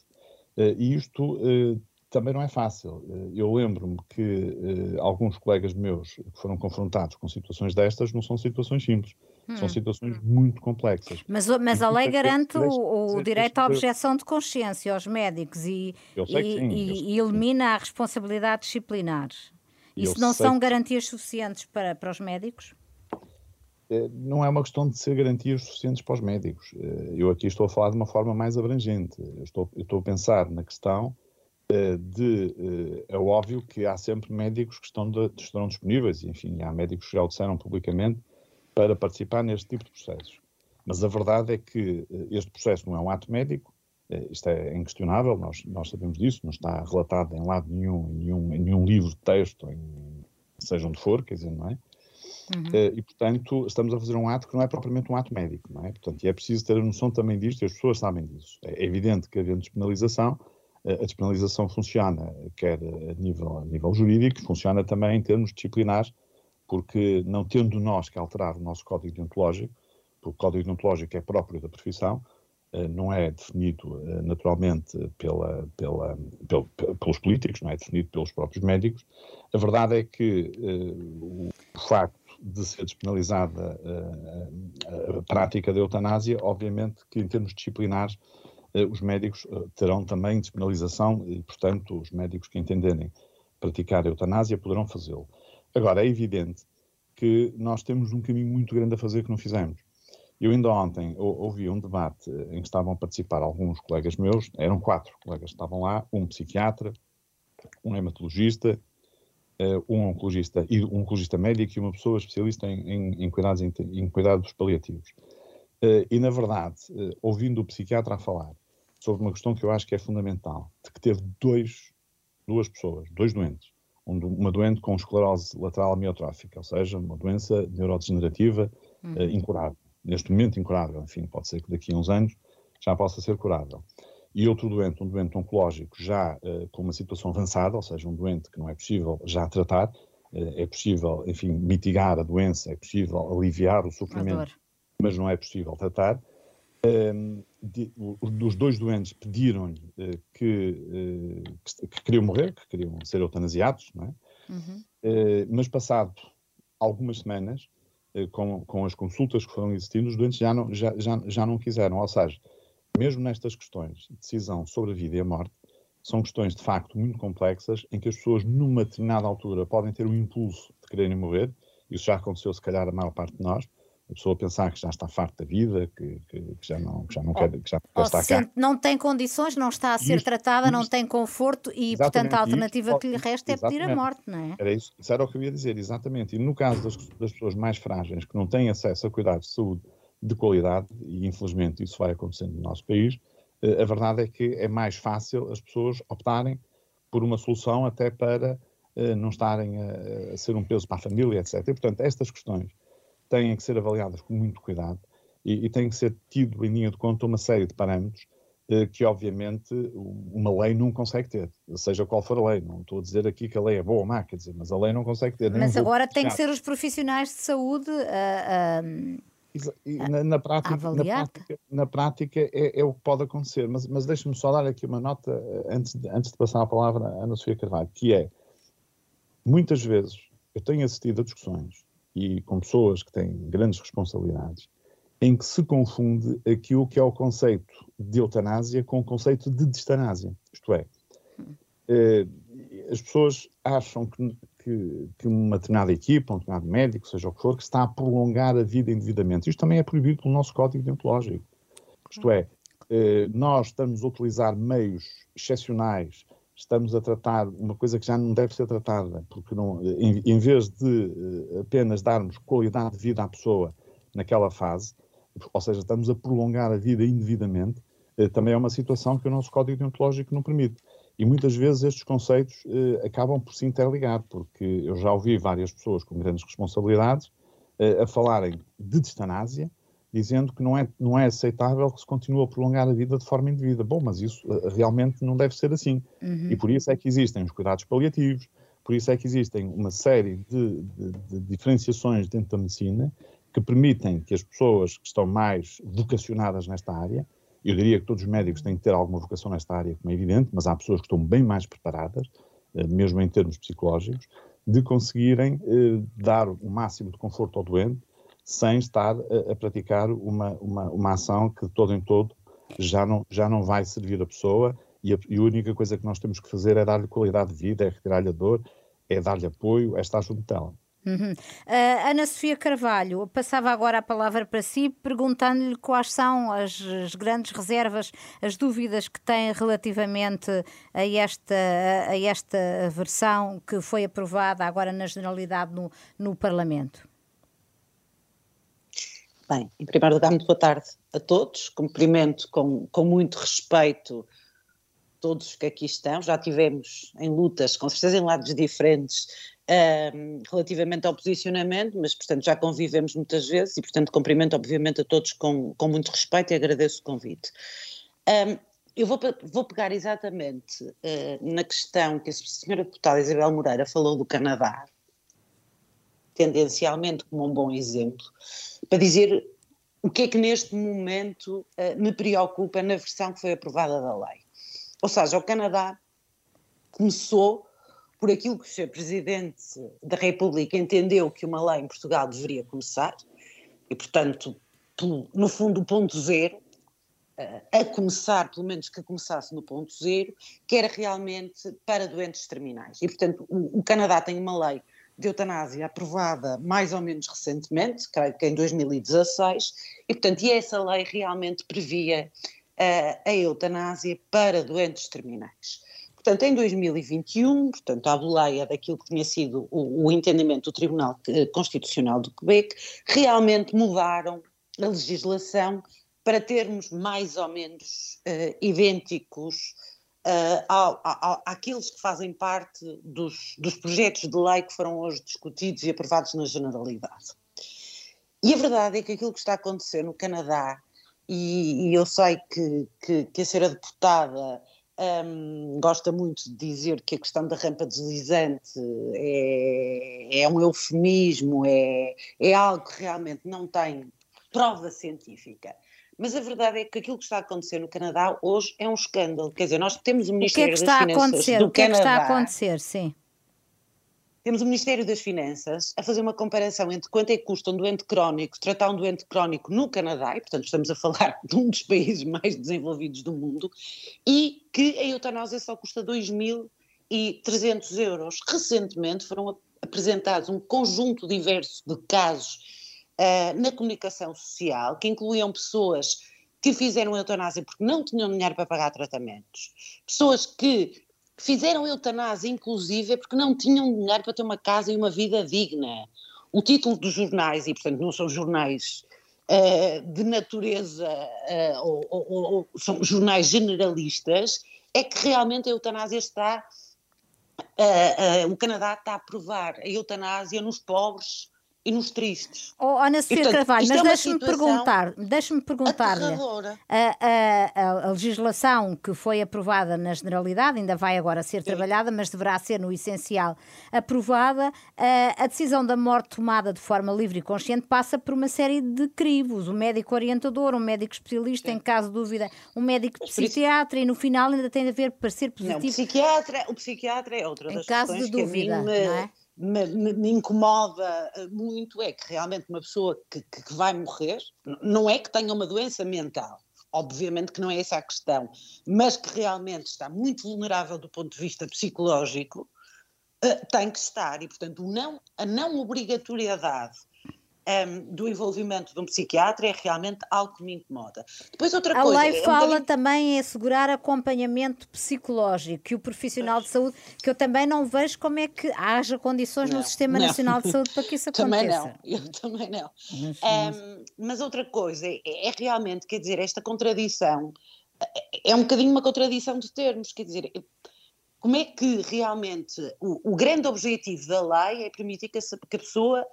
Eh, e isto eh, também não é fácil. Eh, eu lembro-me que alguns colegas meus que foram confrontados com situações destas não são situações simples. Hum. São situações muito complexas. Mas, mas a lei garante o, o direito à objeção de consciência aos médicos e, e, sim, e, e elimina a responsabilidade disciplinar. Isso não são garantias suficientes para, para os médicos? Eh, não é uma questão de ser garantias suficientes para os médicos. Eh, eu aqui estou a falar de uma forma mais abrangente. Eu estou, eu estou a pensar na questão eh, de. É óbvio que há sempre médicos que estão de, estarão disponíveis, enfim, há médicos que já o disseram publicamente, para participar neste tipo de processos. Mas a verdade é que este processo não é um ato médico, isto é inquestionável, nós, nós sabemos disso, não está relatado em lado nenhum, em nenhum, em nenhum livro de texto, em, seja onde for, quer dizer, não é? Uhum. Uh, e, portanto, estamos a fazer um ato que não é propriamente um ato médico, não é? Portanto, e é preciso ter a noção também disto e as pessoas sabem disso. É evidente que, havendo despenalização, uh, a despenalização funciona, quer a nível, a nível jurídico, funciona também em termos disciplinares, porque não tendo nós que alterar o nosso código deontológico, porque o código deontológico é próprio da profissão, eh, não é definido eh, naturalmente pela, pela, pelo, pelos políticos, não é definido pelos próprios médicos. A verdade é que o facto de ser despenalizada uh, a prática da eutanásia, obviamente que em termos disciplinares uh, os médicos terão também despenalização e, portanto, os médicos que entenderem praticar a eutanásia poderão fazê-lo. Agora, é evidente que nós temos um caminho muito grande a fazer que não fizemos. Eu ainda ontem ouvi um debate em que estavam a participar alguns colegas meus, eram quatro colegas que estavam lá, um psiquiatra, um hematologista, eh, um oncologista, e um oncologista médico e uma pessoa especialista em, em, em cuidados, em, em, cuidados paliativos. Eh, e, na verdade, eh, ouvindo o psiquiatra a falar sobre uma questão que eu acho que é fundamental, de que teve dois, duas pessoas, dois doentes, uma doente com esclerose lateral amiotrófica, ou seja, uma doença neurodegenerativa uhum. incurável neste momento incurável, enfim, pode ser que daqui a uns anos já possa ser curável. E outro doente, um doente oncológico já uh, com uma situação avançada, ou seja, um doente que não é possível já tratar, uh, é possível, enfim, mitigar a doença, é possível aliviar o sofrimento mas não é possível tratar. Um, de, os dois doentes pediram-lhe uh, que, que, que, queriam morrer, que queriam ser eutanasiados, não é? Uhum. Uh, mas passado algumas semanas, com, com as consultas que foram existindo, os doentes já não, já, já, já não quiseram. Ou seja, mesmo nestas questões de decisão sobre a vida e a morte, são questões de facto muito complexas, em que as pessoas, numa determinada altura, podem ter o impulso de quererem morrer. Isso já aconteceu, se calhar, a maior parte de nós a pessoa pensar que já está farta da vida, que, que, que, já não, que já não quer, que já não quer estar cá. Não tem condições, não está a ser isto, tratada, isto, não tem conforto e, portanto, a alternativa isto, que lhe resta é pedir a morte, não é? Era isso, isso era o que eu ia dizer, exatamente. E no caso das, das pessoas mais frágeis, que não têm acesso a cuidados de saúde de qualidade, e infelizmente isso vai acontecendo no nosso país, eh, a verdade é que é mais fácil as pessoas optarem por uma solução até para uh, não estarem a, a ser um peso para a família, etc. E, portanto, estas questões têm que ser avaliadas com muito cuidado e, e têm que ser tido em linha de conta uma série de parâmetros eh, que, obviamente, uma lei não consegue ter, seja qual for a lei. Não estou a dizer aqui que a lei é boa ou má, quer dizer, mas a lei não consegue ter. Mas agora tem que ser os profissionais de saúde a. Na, na, prática, na, prática, na prática é, é, o que pode acontecer, mas, mas deixe-me só dar aqui uma nota eh, antes de, antes de passar a palavra à Ana Sofia Carvalho, que é, muitas vezes eu tenho assistido a discussões e com pessoas que têm grandes responsabilidades, em que se confunde aquilo que é o conceito de eutanásia com o conceito de distanásia. Isto é, eh, as pessoas acham que, que, que, uma determinada equipa, um determinado médico, seja o que for, que está a prolongar a vida indevidamente. Isto também é proibido pelo nosso código deontológico. Isto é, eh, nós estamos a utilizar meios excepcionais estamos a tratar uma coisa que já não deve ser tratada, porque não, em, em vez de uh, apenas darmos qualidade de vida à pessoa naquela fase, ou seja, estamos a prolongar a vida indevidamente, também é uma situação que o nosso código deontológico não permite. E muitas vezes estes conceitos uh, acabam por se interligar, porque eu já ouvi várias pessoas com grandes responsabilidades a falarem de distanásia, dizendo que não é, não é aceitável que se continue a prolongar a vida de forma indevida. Bom, mas isso uh, realmente não deve ser assim. Uhum. E por isso é que existem os cuidados paliativos, por isso é que existem uma série de, de, de, diferenciações dentro da medicina que permitem que as pessoas que estão mais vocacionadas nesta área, eu diria que todos os médicos têm que ter alguma vocação nesta área, como é evidente, mas há pessoas que estão bem mais preparadas, uh, mesmo em termos psicológicos, de conseguirem uh, dar o máximo de conforto ao doente, sem estar a, praticar uma, uma, uma ação que, todo em todo, já não, já não vai servir a pessoa e a, e a única coisa que nós temos que fazer é dar-lhe qualidade de vida, é retirar-lhe a dor, é dar-lhe apoio, é estar junto dela. Uhum. Uh, Ana Sofia Carvalho, passava agora a palavra para si, perguntando-lhe quais são as, as, grandes reservas, as dúvidas que tem relativamente a esta, a esta versão que foi aprovada agora na generalidade no, no Parlamento. Bem, em primeiro lugar, muito boa tarde a todos. Cumprimento com, com muito respeito todos que aqui estão. Já tivemos em lutas, com certeza em lados diferentes, um, relativamente ao posicionamento, mas, portanto, já convivemos muitas vezes e, portanto, cumprimento, obviamente, a todos com, com muito respeito e agradeço o convite. Um, eu vou, vou, pegar exatamente uh, na questão que a senhora deputada Isabel Moreira falou do Canadá, tendencialmente como um bom exemplo, para dizer o que é que neste momento uh, me preocupa na versão que foi aprovada da lei. Ou seja, o Canadá começou por aquilo que o Sr. Presidente da República entendeu que uma lei em Portugal deveria começar, e portanto, no fundo, o ponto zero, uh, a começar, pelo menos que começasse no ponto zero, que era realmente para doentes terminais. E portanto, o, o Canadá tem uma lei de eutanásia aprovada mais ou menos recentemente, creio que em 2016, e portanto e essa lei realmente previa a eutanásia para doentes terminais. Portanto, em 2021, portanto, à boleia daquilo que tinha sido o, o entendimento do Tribunal Constitucional do Quebec, realmente mudaram a legislação para termos mais ou menos uh, idênticos uh, àqueles que fazem parte dos, dos projetos de lei que foram hoje discutidos e aprovados na generalidade. E a verdade é que aquilo que está a acontecer no Canadá, e, e eu sei que, que, que, a senhora deputada um, gosta muito de dizer que a questão da rampa deslizante é, é um eufemismo, é, é algo que realmente não tem prova científica. Mas a verdade é que aquilo que está a acontecer no Canadá hoje é um escândalo. Quer dizer, nós temos o Ministério das Finanças do Canadá. O que é que está a acontecer? Sim. Temos o Ministério das Finanças a fazer uma comparação entre quanto é que custa um doente crónico, tratar um doente crónico no Canadá, e portanto estamos a falar de um dos países mais desenvolvidos do mundo, e que a eutanásia só custa 2.300 euros. Recentemente foram apresentados um conjunto diverso de casos uh, na comunicação social, que incluíam pessoas que fizeram eutanásia porque não tinham dinheiro para pagar tratamentos, pessoas que fizeram eutanásia, inclusive, porque não tinham dinheiro para ter uma casa e uma vida digna. O título dos jornais, e portanto não são jornais uh, de natureza uh, ou, ou, ou, são jornais generalistas, é que realmente a eutanásia está. Uh, o Canadá está a aprovar a eutanásia nos pobres e nos tristes. Oh, Ana Sofia Carvalho, mas é deixe-me perguntar, deixe-me perguntar-lhe a, a, a, legislação que foi aprovada na generalidade, ainda vai agora ser Sim. trabalhada, mas deverá ser no essencial aprovada, a, a decisão da morte tomada de forma livre e consciente passa por uma série de crivos, o médico orientador, um médico especialista, Sim. em caso de dúvida, um médico psiquiatra, e no final ainda tem de haver parecer positivo. Não, o psiquiatra, o psiquiatra é outra das em caso de dúvida, não é? Me, me, me, incomoda eh, muito é que realmente uma pessoa que, que, vai morrer, não é que tenha uma doença mental, obviamente que não é essa a questão, mas que realmente está muito vulnerável do ponto de vista psicológico, uh, tem que estar. E, portanto, não, a não obrigatoriedade um, do envolvimento de um psiquiatra é realmente algo que me incomoda. Depois outra a coisa... A lei é fala um bocadinho... também em assegurar acompanhamento psicológico, que o profissional de saúde, que eu também não vejo como é que haja condições não, no Sistema não. Nacional de Saúde para que isso aconteça. Também não, eu também não. Um, mas outra coisa é, é realmente, quer dizer, esta contradição, é, é um bocadinho uma contradição de termos, quer dizer como é que realmente o, o, grande objetivo da lei é permitir que a, que a pessoa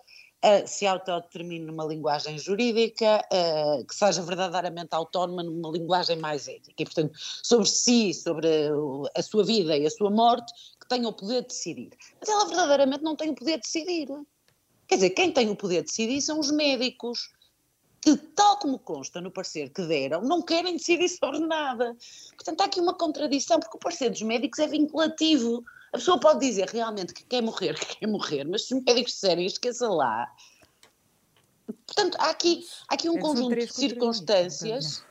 se autodetermine numa linguagem jurídica, uh, que seja verdadeiramente autónoma numa linguagem mais ética. E, portanto, sobre si, sobre a sua vida e a sua morte, que tenha o poder de decidir. Mas ela verdadeiramente não tem o poder de decidir. Quer dizer, quem tem o poder de decidir são os médicos, que, tal como consta no parecer que deram, não querem decidir sobre nada. Portanto, há aqui uma contradição, porque o parecer dos médicos é vinculativo. A pessoa pode dizer realmente que quer morrer, que quer morrer, mas se os médicos disserem esqueça lá. Portanto, há aqui, há aqui um é conjunto de circunstâncias.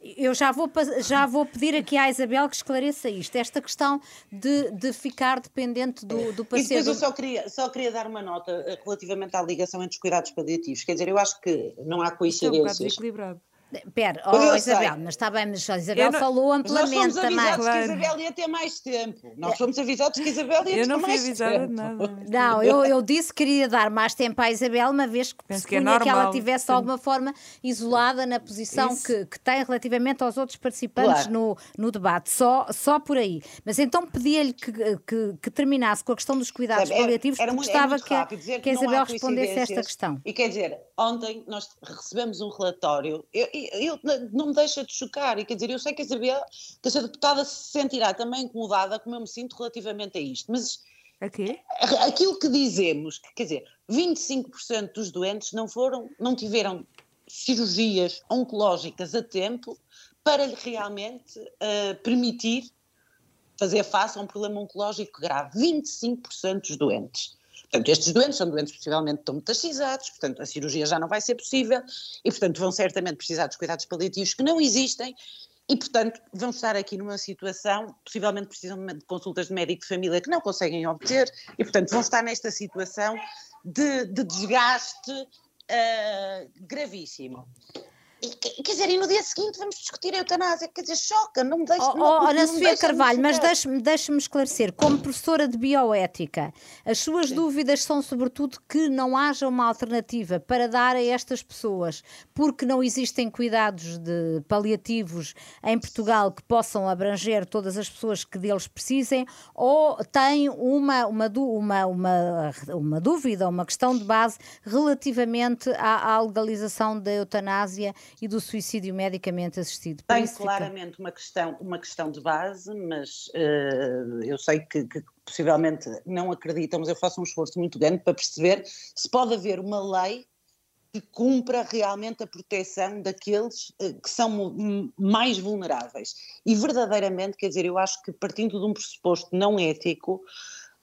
Eu já vou, já vou pedir aqui à Isabel que esclareça isto, esta questão de, de ficar dependente do, do paciente. E depois eu só queria, só queria dar uma nota relativamente à ligação entre os cuidados paliativos. Quer dizer, eu acho que não há coincidências. É um bocado equilibrado. Pera, oh, Isabel, mas está bem, mas a Isabel não, falou amplamente nós fomos também. avisados que a Isabel ia ter mais tempo. Nós fomos avisados que a Isabel ia eu ter mais tempo. Eu não fui avisada de nada. Não, eu, eu disse que queria dar mais tempo à Isabel, uma vez que Penso que, é normal, que ela tivesse de alguma forma isolada na posição que, que, tem relativamente aos outros participantes claro. no, no debate. Só, só por aí. Mas então pedia-lhe que, que, que, terminasse com a questão dos cuidados Sabe, paliativos, era, era porque gostava que, que, a Isabel respondesse a esta questão. E quer dizer, ontem nós recebemos um relatório. Eu, eu, não me deixa de chocar. E quer dizer, eu sei que a Isabel, que a deputada se sentirá também incomodada, como eu me sinto relativamente a isto, mas Aqui? aquilo que dizemos, quer dizer, 25% dos doentes não foram, não tiveram cirurgias oncológicas a tempo para lhe realmente uh, permitir fazer face a um problema oncológico grave. 25% dos doentes. Portanto, estes doentes são doentes possivelmente tão metastizados, portanto, a cirurgia já não vai ser possível e, portanto, vão certamente precisar dos cuidados paliativos que não existem e, portanto, vão estar aqui numa situação, possivelmente precisam de consultas de médico de família que não conseguem obter e, portanto, vão estar nesta situação de, de desgaste uh, gravíssimo. E, quer dizer, e no dia seguinte vamos discutir a eutanásia, quer dizer, choca, não me deixa. Oh, não, oh, Ana Sofia Carvalho, mas deixe-me deixe esclarecer, como professora de bioética, as suas Sim. dúvidas são sobretudo que não haja uma alternativa para dar a estas pessoas, porque não existem cuidados de paliativos em Portugal que possam abranger todas as pessoas que deles precisem, ou tem uma, uma, uma, uma, uma dúvida, uma questão de base relativamente à, à legalização da eutanásia e do suicídio medicamente assistido. Tem claramente fica... uma, questão, uma questão de base, mas uh, eu sei que, que, possivelmente não acreditam, mas eu faço um esforço muito grande para perceber se pode haver uma lei que cumpra realmente a proteção daqueles eh, que são mais vulneráveis. E verdadeiramente, quer dizer, eu acho que partindo de um pressuposto não ético,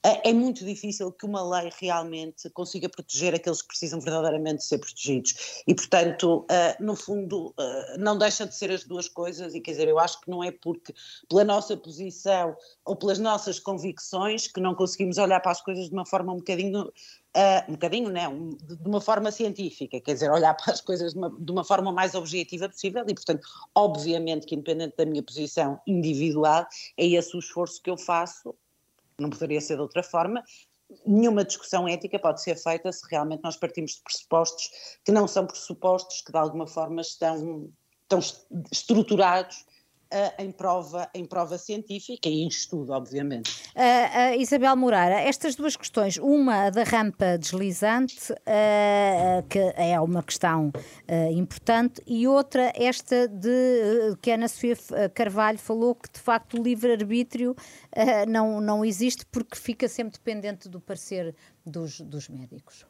é muito difícil que uma lei realmente consiga proteger aqueles que precisam verdadeiramente ser protegidos. E, portanto, no fundo, não deixa de ser as duas coisas, e quer dizer, eu acho que não é porque, pela nossa posição ou pelas nossas convicções, que não conseguimos olhar para as coisas de uma forma um bocadinho Uh, um bocadinho, não, de, uma forma científica, quer dizer, olhar para as coisas de uma, de uma, forma mais objetiva possível. E, portanto, obviamente que independente da minha posição individual, é esse o esforço que eu faço não poderia ser de outra forma. Nenhuma discussão ética pode ser feita se realmente nós partimos de pressupostos que não são pressupostos que de alguma forma estão, estão estruturados uh, em, prova, em prova científica e em estudo, obviamente. Uh, uh, Isabel Moreira, estas duas questões, uma da rampa deslizante, que é uma questão importante, e outra esta de que a Ana Sofia Carvalho falou que de facto o livre-arbítrio não, não existe porque fica sempre dependente do parecer dos, dos médicos.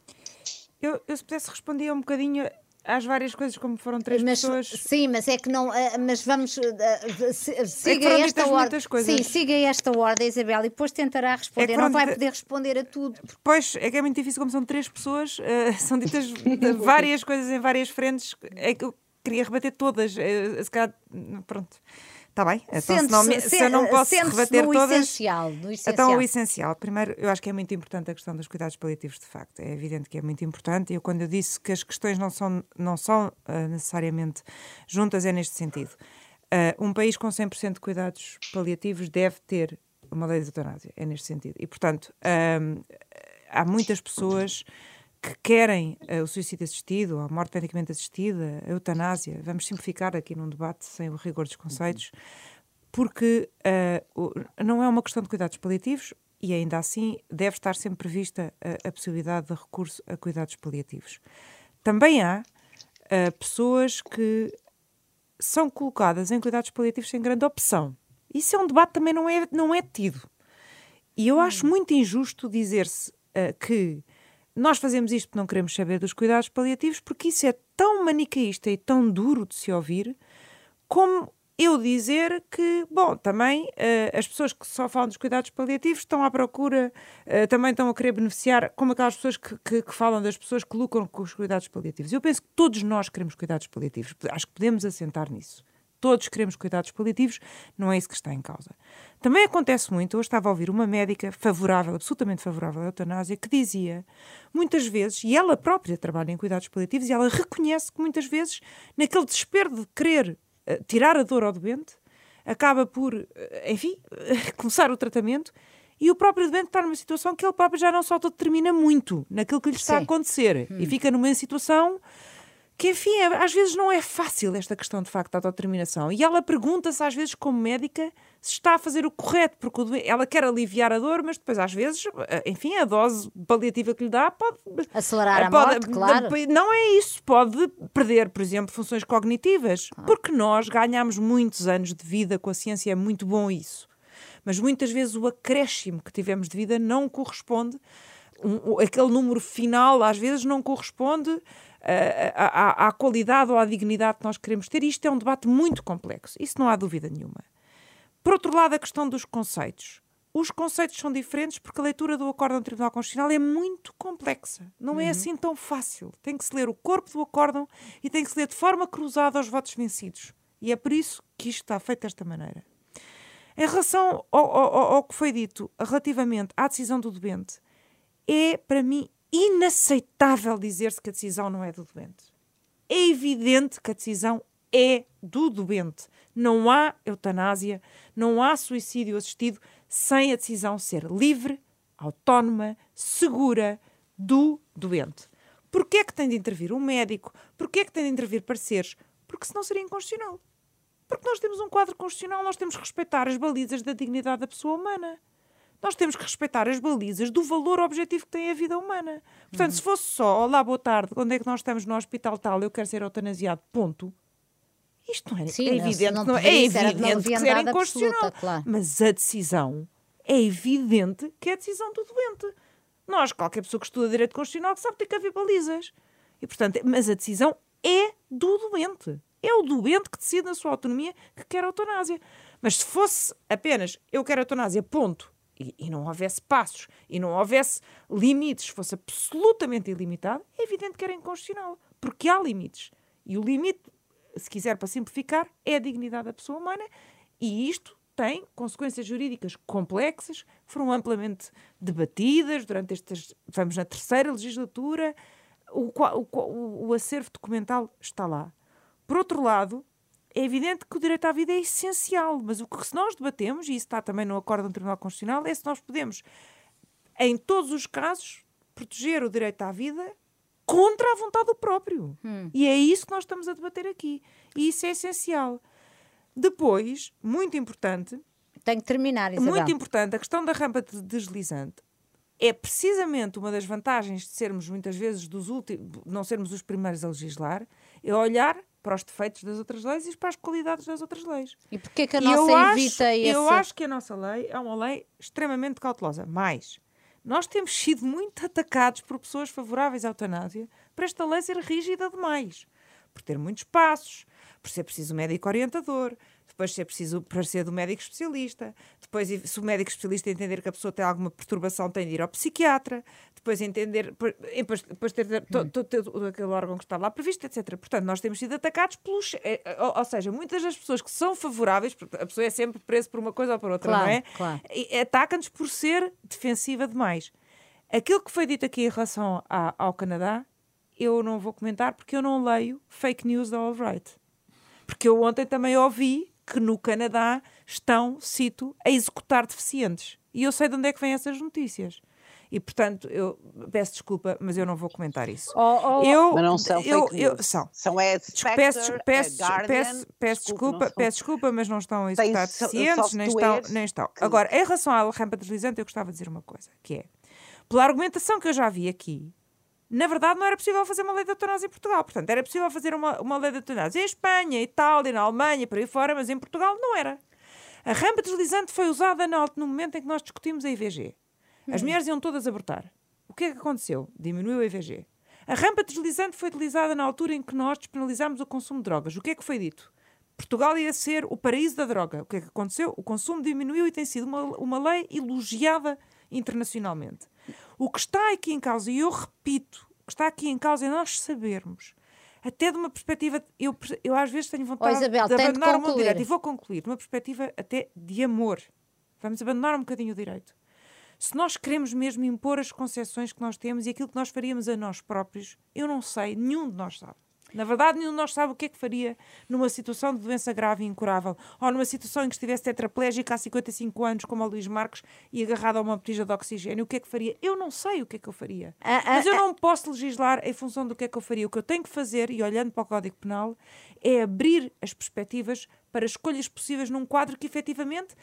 Eu, eu, se pudesse responder um bocadinho às várias coisas, como foram três mas, pessoas. Sim, mas é que não. Eh, mas vamos. Eh, siga é esta ordem. Sim, siga esta ordem, Isabel, e depois tentará responder. É não vai poder responder a tudo. Pois, é que é muito difícil, como são três pessoas, uh, são ditas várias coisas em várias frentes. É que eu queria rebater todas. Se calhar, pronto. Está bem? Então, se, não me, se, eu não posso rebater no todas. Essencial, no essencial. Então, o essencial. Primeiro, eu acho que é muito importante a questão dos cuidados paliativos, de facto. É evidente que é muito importante. E eu, quando eu disse que as questões não são, não são uh, necessariamente juntas, é neste sentido. Uh, um país com 100% de cuidados paliativos deve ter uma lei de eutanásia. É neste sentido. E, portanto, uh, há muitas pessoas que querem uh, o suicídio assistido, a morte medicamente assistida, a eutanásia, vamos simplificar aqui num debate sem o rigor dos conceitos, porque uh, não é uma questão de cuidados paliativos e ainda assim deve estar sempre prevista a, a possibilidade de recurso a cuidados paliativos. Também há uh, pessoas que são colocadas em cuidados paliativos sem grande opção. Isso é um debate que também não é, não é tido. E eu acho hum. muito injusto dizer-se que nós fazemos isto porque não queremos saber dos cuidados paliativos, porque isso é tão manicaísta e tão duro de se ouvir, como eu dizer que, bom, também uh, as pessoas que só falam dos cuidados paliativos estão à procura, uh, também estão a querer beneficiar, como aquelas pessoas que, que, que, falam das pessoas que lucram com os cuidados paliativos. Eu penso que todos nós queremos cuidados paliativos, acho que podemos assentar nisso. Todos queremos cuidados paliativos, não é isso que está em causa. Também acontece muito, eu estava a ouvir uma médica favorável, absolutamente favorável à eutanásia, que dizia, muitas vezes, e ela própria trabalha em cuidados paliativos, e ela reconhece que muitas vezes, naquele desespero de querer uh, tirar a dor ao doente, acaba por, uh, enfim, uh, começar o tratamento e o próprio doente está numa situação que ele próprio já não se autodetermina muito naquilo que lhe está Sim. a acontecer hum. e fica numa situação que enfim, é, às vezes não é fácil esta questão de facto da autodeterminação. E ela pergunta-se às vezes como médica se está a fazer o correto, porque ela quer aliviar a dor, mas depois às vezes, eh, enfim, a dose paliativa que lhe dá pode... Acelerar a pode, morte, claro. Não é isso, pode perder, por exemplo, funções cognitivas, ah. porque nós ganhamos muitos anos de vida com a ciência, é muito bom isso. Mas muitas vezes o acréscimo que tivemos de vida não corresponde, um, aquele número final às vezes não corresponde à, à, qualidade ou à dignidade que nós queremos ter. Isto é um debate muito complexo, isso não há dúvida nenhuma. Por outro lado, a questão dos conceitos. Os conceitos são diferentes porque a leitura do acórdão do Tribunal Constitucional é muito complexa. Não é uhum. é assim tão fácil. Tem que se ler o corpo do acórdão e tem que se ler de forma cruzada aos votos vencidos. E é por isso que isto está feito desta maneira. Em relação ao, ao, ao que foi dito relativamente à decisão do doente, é, para mim, inaceitável dizer-se que a decisão não é do doente. É evidente que a decisão é do doente. Não há eutanásia, não há suicídio assistido sem a decisão ser livre, autónoma, segura do doente. Porquê é que tem de intervir um médico? Porquê é que tem de intervir pareceres? Porque senão seria inconstitucional. Porque nós temos um quadro constitucional, nós temos que respeitar as balizas da dignidade da pessoa humana nós temos que respeitar as balizas do valor objetivo que tem a vida humana. Portanto, uhum. se fosse só, olá, boa tarde, onde é que nós estamos no hospital tal, eu quero ser eutanasiado, ponto. Isto não é, Sim, é evidente, não, não, é evidente que era inconstitucional. Claro. Mas a decisão é evidente que é a decisão do doente. Nós, qualquer pessoa que estuda direito constitucional, sabe que tem que haver balizas. E, portanto, mas a decisão é do doente. É o doente que decide na sua autonomia que quer a eutanásia. Mas se fosse apenas eu quero a eutanásia, ponto, e, e, não houvesse passos e não houvesse limites, fosse absolutamente ilimitado, é evidente que era inconstitucional, porque há limites. E o limite, se quiser para simplificar, é a dignidade da pessoa humana, e isto tem consequências jurídicas complexas, foram amplamente debatidas durante estas. Vamos na terceira legislatura, o, o, o acervo documental está lá. Por outro lado, é evidente que o direito à vida é essencial, mas o que se nós debatemos, e isso está também no acordo do Tribunal Constitucional, é se nós podemos, em todos os casos, proteger o direito à vida contra a vontade do próprio. Hum. E é isso que nós estamos a debater aqui. E isso é essencial. Depois, muito importante. Tenho que terminar, Isabel. Muito importante, a questão da rampa de deslizante é precisamente uma das vantagens de sermos muitas vezes dos últimos, não sermos os primeiros a legislar, é olhar para os defeitos das outras leis e para as qualidades das outras leis. E porquê que a nossa eu evita acho, esse... Eu acho que a nossa lei é uma lei extremamente cautelosa. Mas nós temos sido muito atacados por pessoas favoráveis à eutanásia para esta lei ser rígida demais. Por ter muitos passos, por ser preciso um médico orientador, depois se é preciso parecer do médico especialista, depois se o médico especialista entender que a pessoa tem alguma perturbação tem de ir ao psiquiatra, depois entender, depois, depois ter todo, aquele órgão que está lá previsto, etc. Portanto, nós temos sido atacados pelos, é, ou, ou, seja, muitas das pessoas que são favoráveis, porque a pessoa é sempre presa por uma coisa ou por outra, claro, não é? Claro. Atacam-nos por ser defensiva demais. Aquilo que foi dito aqui em relação a, ao Canadá, eu não vou comentar porque eu não leio fake news da All Right. Porque eu ontem também ouvi que no Canadá estão, cito, a executar deficientes. E eu sei de onde é que vêm essas notícias. E, portanto, eu peço desculpa, mas eu não vou comentar isso. Oh, oh, eu, mas não são eu, fake eu, são. São é Spectre, peço, peço, Guardian, peço, peço desculpa, são... peço desculpa, mas não estão a executar deficientes, nem estão, nem estão. Que... Agora, em relação à rampa deslizante, eu gostava de dizer uma coisa, que é, pela argumentação que eu já vi aqui, na verdade, não era possível fazer uma lei de eutanásia em Portugal. Portanto, era possível fazer uma, uma lei de eutanásia em Espanha, Itália, na Alemanha, por aí fora, mas em Portugal não era. A rampa deslizante foi usada no, no momento em que nós discutimos a IVG. As hum. mulheres iam todas abortar. O que é que aconteceu? Diminuiu a IVG. A rampa deslizante foi utilizada na altura em que nós despenalizámos o consumo de drogas. O que é que foi dito? Portugal ia ser o paraíso da droga. O que é que aconteceu? O consumo diminuiu e tem sido uma, uma lei elogiada internacionalmente. O que está aqui em causa, e eu repito, o que está aqui em causa é nós sabermos, até de uma perspectiva, eu, eu às vezes tenho vontade oh, Isabel, de abandonar o direito, e vou concluir, de uma perspectiva até de amor. Vamos abandonar um bocadinho o direito. Se nós queremos mesmo impor as concessões que nós temos e aquilo que nós faríamos a nós próprios, eu não sei, nenhum de nós sabe. Na verdade, nenhum de nós sabe o que é que faria numa situação de doença grave e incurável, ou numa situação em que estivesse tetraplégico há 55 anos, como o Luís Marques, e agarrado a uma botija de oxigênio. O que é que faria? Eu não sei o que é que eu faria. Ah, ah, Mas eu ah. não posso legislar em função do que é que eu faria. O que eu tenho que fazer, e olhando para o Código Penal, é abrir as perspectivas para escolhas possíveis num quadro que efetivamente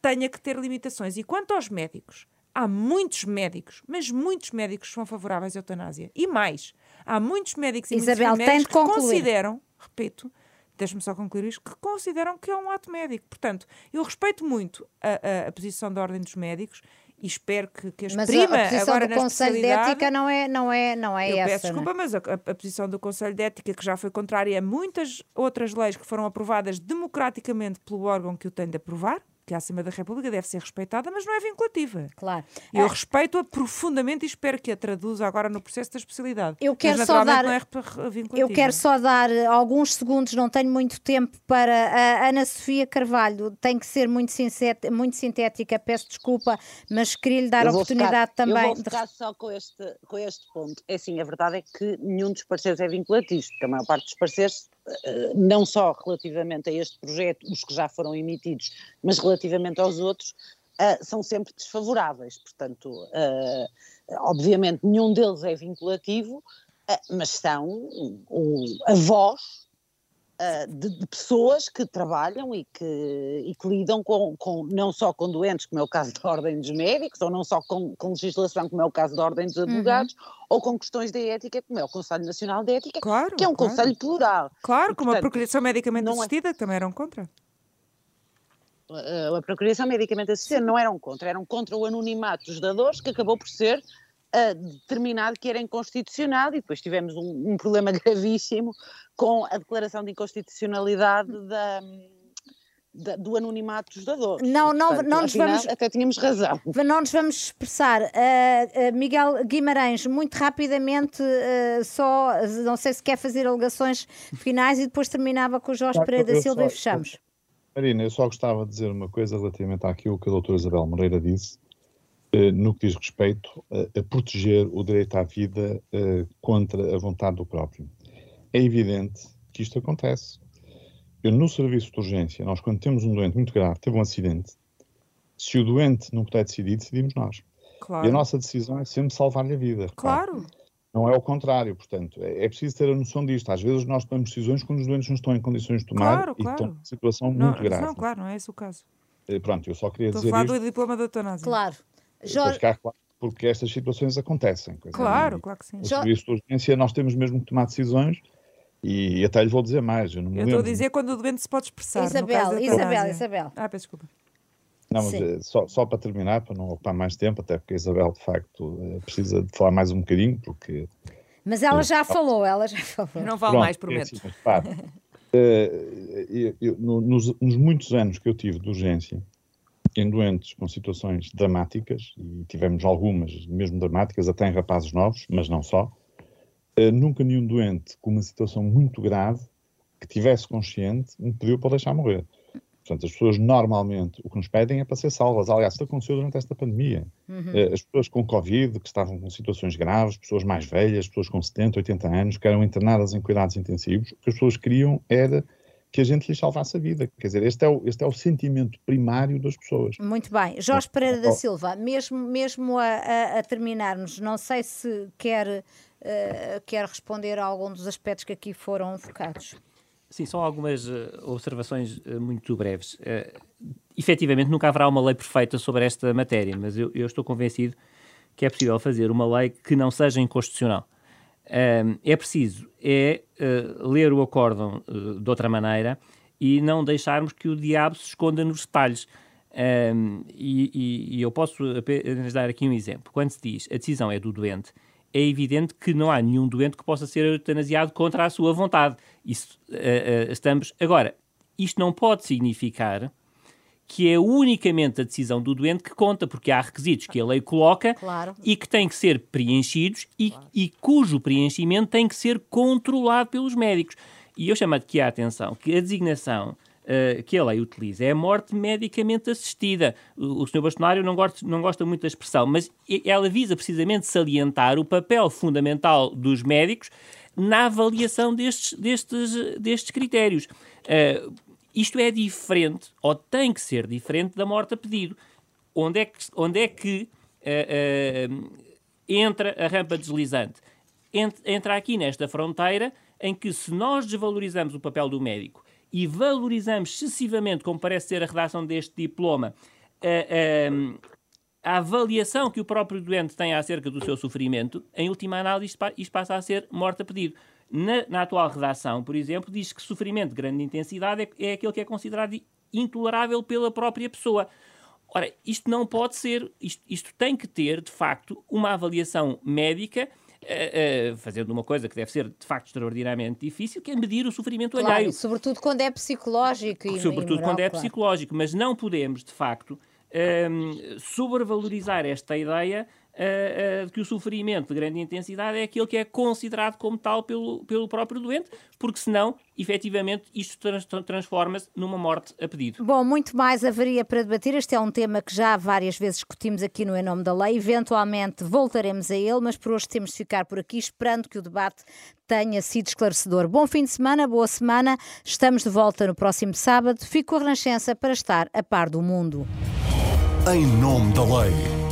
tenha que ter limitações. E quanto aos médicos, há muitos médicos, mas muitos médicos são favoráveis à eutanásia. E mais, há muitos médicos e Isabel, muitos médicos que concluir. consideram, repito, deixe-me só concluir isto, que consideram que é um ato médico. Portanto, eu respeito muito a, a, a posição da Ordem dos Médicos e espero que, que as mas prima a, a posição agora do Conselho de Ética não é, não é, não é eu essa. Peço desculpa, mas a, a, posição do Conselho de Ética, que já foi contrária a muitas outras leis que foram aprovadas democraticamente pelo órgão que o tem de aprovar, que a Assembleia da República deve ser respeitada, mas não é vinculativa. Claro. Eu é. respeito-a profundamente e espero que a traduza agora no processo da especialidade. Eu quero mas, só dar é Eu quero só dar alguns segundos, não tenho muito tempo para a Ana Sofia Carvalho, tem que ser muito, muito sintética, peço desculpa, mas queria-lhe dar a oportunidade ficar, também. Eu vou ficar de... só com este, com este ponto. É assim, a verdade é que nenhum dos parceiros é vinculativo, porque a maior parte dos parceiros eh, não só relativamente a este projeto, os que já foram emitidos, mas relativamente aos outros, uh, são sempre desfavoráveis. Portanto, uh, obviamente nenhum deles é vinculativo, uh, mas são a voz uh, de, de, pessoas que trabalham e que, e que lidam com, com, não só com doentes, como é o caso da Ordem dos Médicos, ou não só com, com legislação, como é o caso da Ordem dos uhum. Advogados, uhum. ou com questões de ética, como é o Conselho Nacional de Ética, claro, que é um claro. conselho plural. Claro, e, como portanto, a Procuração Medicamente é Assistida, é... também eram contra a Procuração Medicamente Assistida não eram contra, eram contra o anonimato dos dadores, que acabou por ser determinado que era inconstitucional e depois tivemos um, um problema gravíssimo com a declaração de inconstitucionalidade da do anonimato dos dadores. Não, não, Portanto, não nos vamos. Até tínhamos razão. Não nos vamos expressar. Uh, uh, Miguel Guimarães, muito rapidamente, uh, só, não sei se quer fazer alegações finais e depois terminava com o Jorge Pereira da Silva só, e fechamos. Marina, eu só gostava de dizer uma coisa relativamente àquilo que a doutora Isabel Moreira disse, no que diz respeito a, a proteger o direito à vida contra a vontade do próprio. É evidente que isto acontece eu, no serviço de urgência, nós quando temos um doente muito grave, teve um acidente, se o doente não puder decidir, decidimos nós. Claro. E a nossa decisão é sempre salvar-lhe a vida. Claro. claro. Não é o contrário, portanto, é, é, preciso ter a noção disto. Às vezes nós tomamos decisões quando os doentes não estão em condições de tomar claro, e claro. estão em situação não, muito grave. Não, claro, não é esse o caso. Eh, pronto, eu só queria Estou dizer. Estou a falar do diploma da eutanásia. Claro. Jorge... Porque estas situações acontecem. Claro, claro que sim. No serviço de urgência nós temos mesmo que tomar decisões e até lhe vou dizer mais. Eu, não me eu estou a dizer quando o doente se pode expressar. Isabel, Isabel, Isabel. Ah, peço desculpa. Não, mas eh, só, só para terminar, para não ocupar mais tempo, até porque a Isabel, de facto, eh, precisa de falar mais um bocadinho, porque... Mas ela já falou, ela já falou. Não vale mais, prometo. É assim, eu, eu, nos, nos, muitos anos que eu tive de urgência, em doentes com situações dramáticas, e tivemos algumas mesmo dramáticas, até em rapazes novos, mas não só, Uh, nunca nenhum doente com uma situação muito grave, que tivesse consciente, me pediu para deixar morrer. Portanto, as pessoas normalmente o que nos pedem é para ser salvas. Aliás, isso aconteceu durante esta pandemia. Uhum. Uh, as pessoas com Covid, que estavam com situações graves, pessoas mais velhas, pessoas com 70, 80 anos, que eram internadas em cuidados intensivos, o que as pessoas queriam era que a gente lhes salvasse a vida. Quer dizer, este é o, este é o sentimento primário das pessoas. Muito bem. Jorge Pereira da Silva, mesmo, mesmo a, a, a terminarmos, não sei se quer uh, quer responder a algum dos aspectos que aqui foram focados. Sim, são algumas uh, observações uh, muito breves. Uh, efetivamente, nunca haverá uma lei perfeita sobre esta matéria, mas eu, eu estou convencido que é possível fazer uma lei que não seja inconstitucional. É preciso é ler o acórdão de outra maneira e não deixarmos que o diabo se esconda nos detalhes. Um, e, e, e, eu posso apenas dar aqui um exemplo. Quando se diz a decisão é do doente, é evidente que não há nenhum doente que possa ser eutanasiado contra a sua vontade. Isso uh, uh, estamos. Agora, isto não pode significar que é unicamente a decisão do doente que conta, porque há requisitos que a lei coloca claro. e que têm que ser preenchidos e, claro. e, cujo preenchimento tem que ser controlado pelos médicos. E eu chamo aqui a atenção que a designação uh, que a lei utiliza é a morte medicamente assistida. O, o Sr. Bastonário não gosta, não gosta muito da expressão, mas ela visa precisamente salientar o papel fundamental dos médicos na avaliação destes, destes, destes critérios. Uh, isto é diferente, ou tem que ser diferente, da morte a pedido. Onde é que, onde é que uh, entra a rampa deslizante? Entra aqui nesta fronteira em que, se nós desvalorizamos o papel do médico e valorizamos excessivamente, como parece ser a redação deste diploma, a, a, a avaliação que o próprio doente tem acerca do seu sofrimento, em última análise, isto passa a ser morte a pedido. Na, na, atual redação, por exemplo, diz que sofrimento de grande intensidade é, é aquele que é considerado intolerável pela própria pessoa. Ora, isto não pode ser, isto, isto tem que ter, de facto, uma avaliação médica uh, fazendo uma coisa que deve ser de facto extraordinariamente difícil, que é medir o sofrimento claro, alheio. Sobretudo quando é psicológico. E, sobretudo moral, quando é claro. psicológico, mas não podemos, de facto, um, sobrevalorizar esta ideia uh, uh, que o sofrimento de grande intensidade é aquele que é considerado como tal pelo, pelo próprio doente, porque senão, efetivamente, isto trans, transforma-se numa morte a pedido. Bom, muito mais haveria para debater. Este é um tema que já várias vezes discutimos aqui no Em Nome da Lei. Eventualmente voltaremos a ele, mas por hoje temos de ficar por aqui, esperando que o debate tenha sido esclarecedor. Bom fim de semana, boa semana. Estamos de volta no próximo sábado. Fico a Renascença para estar a par do mundo. Em Nome da Lei.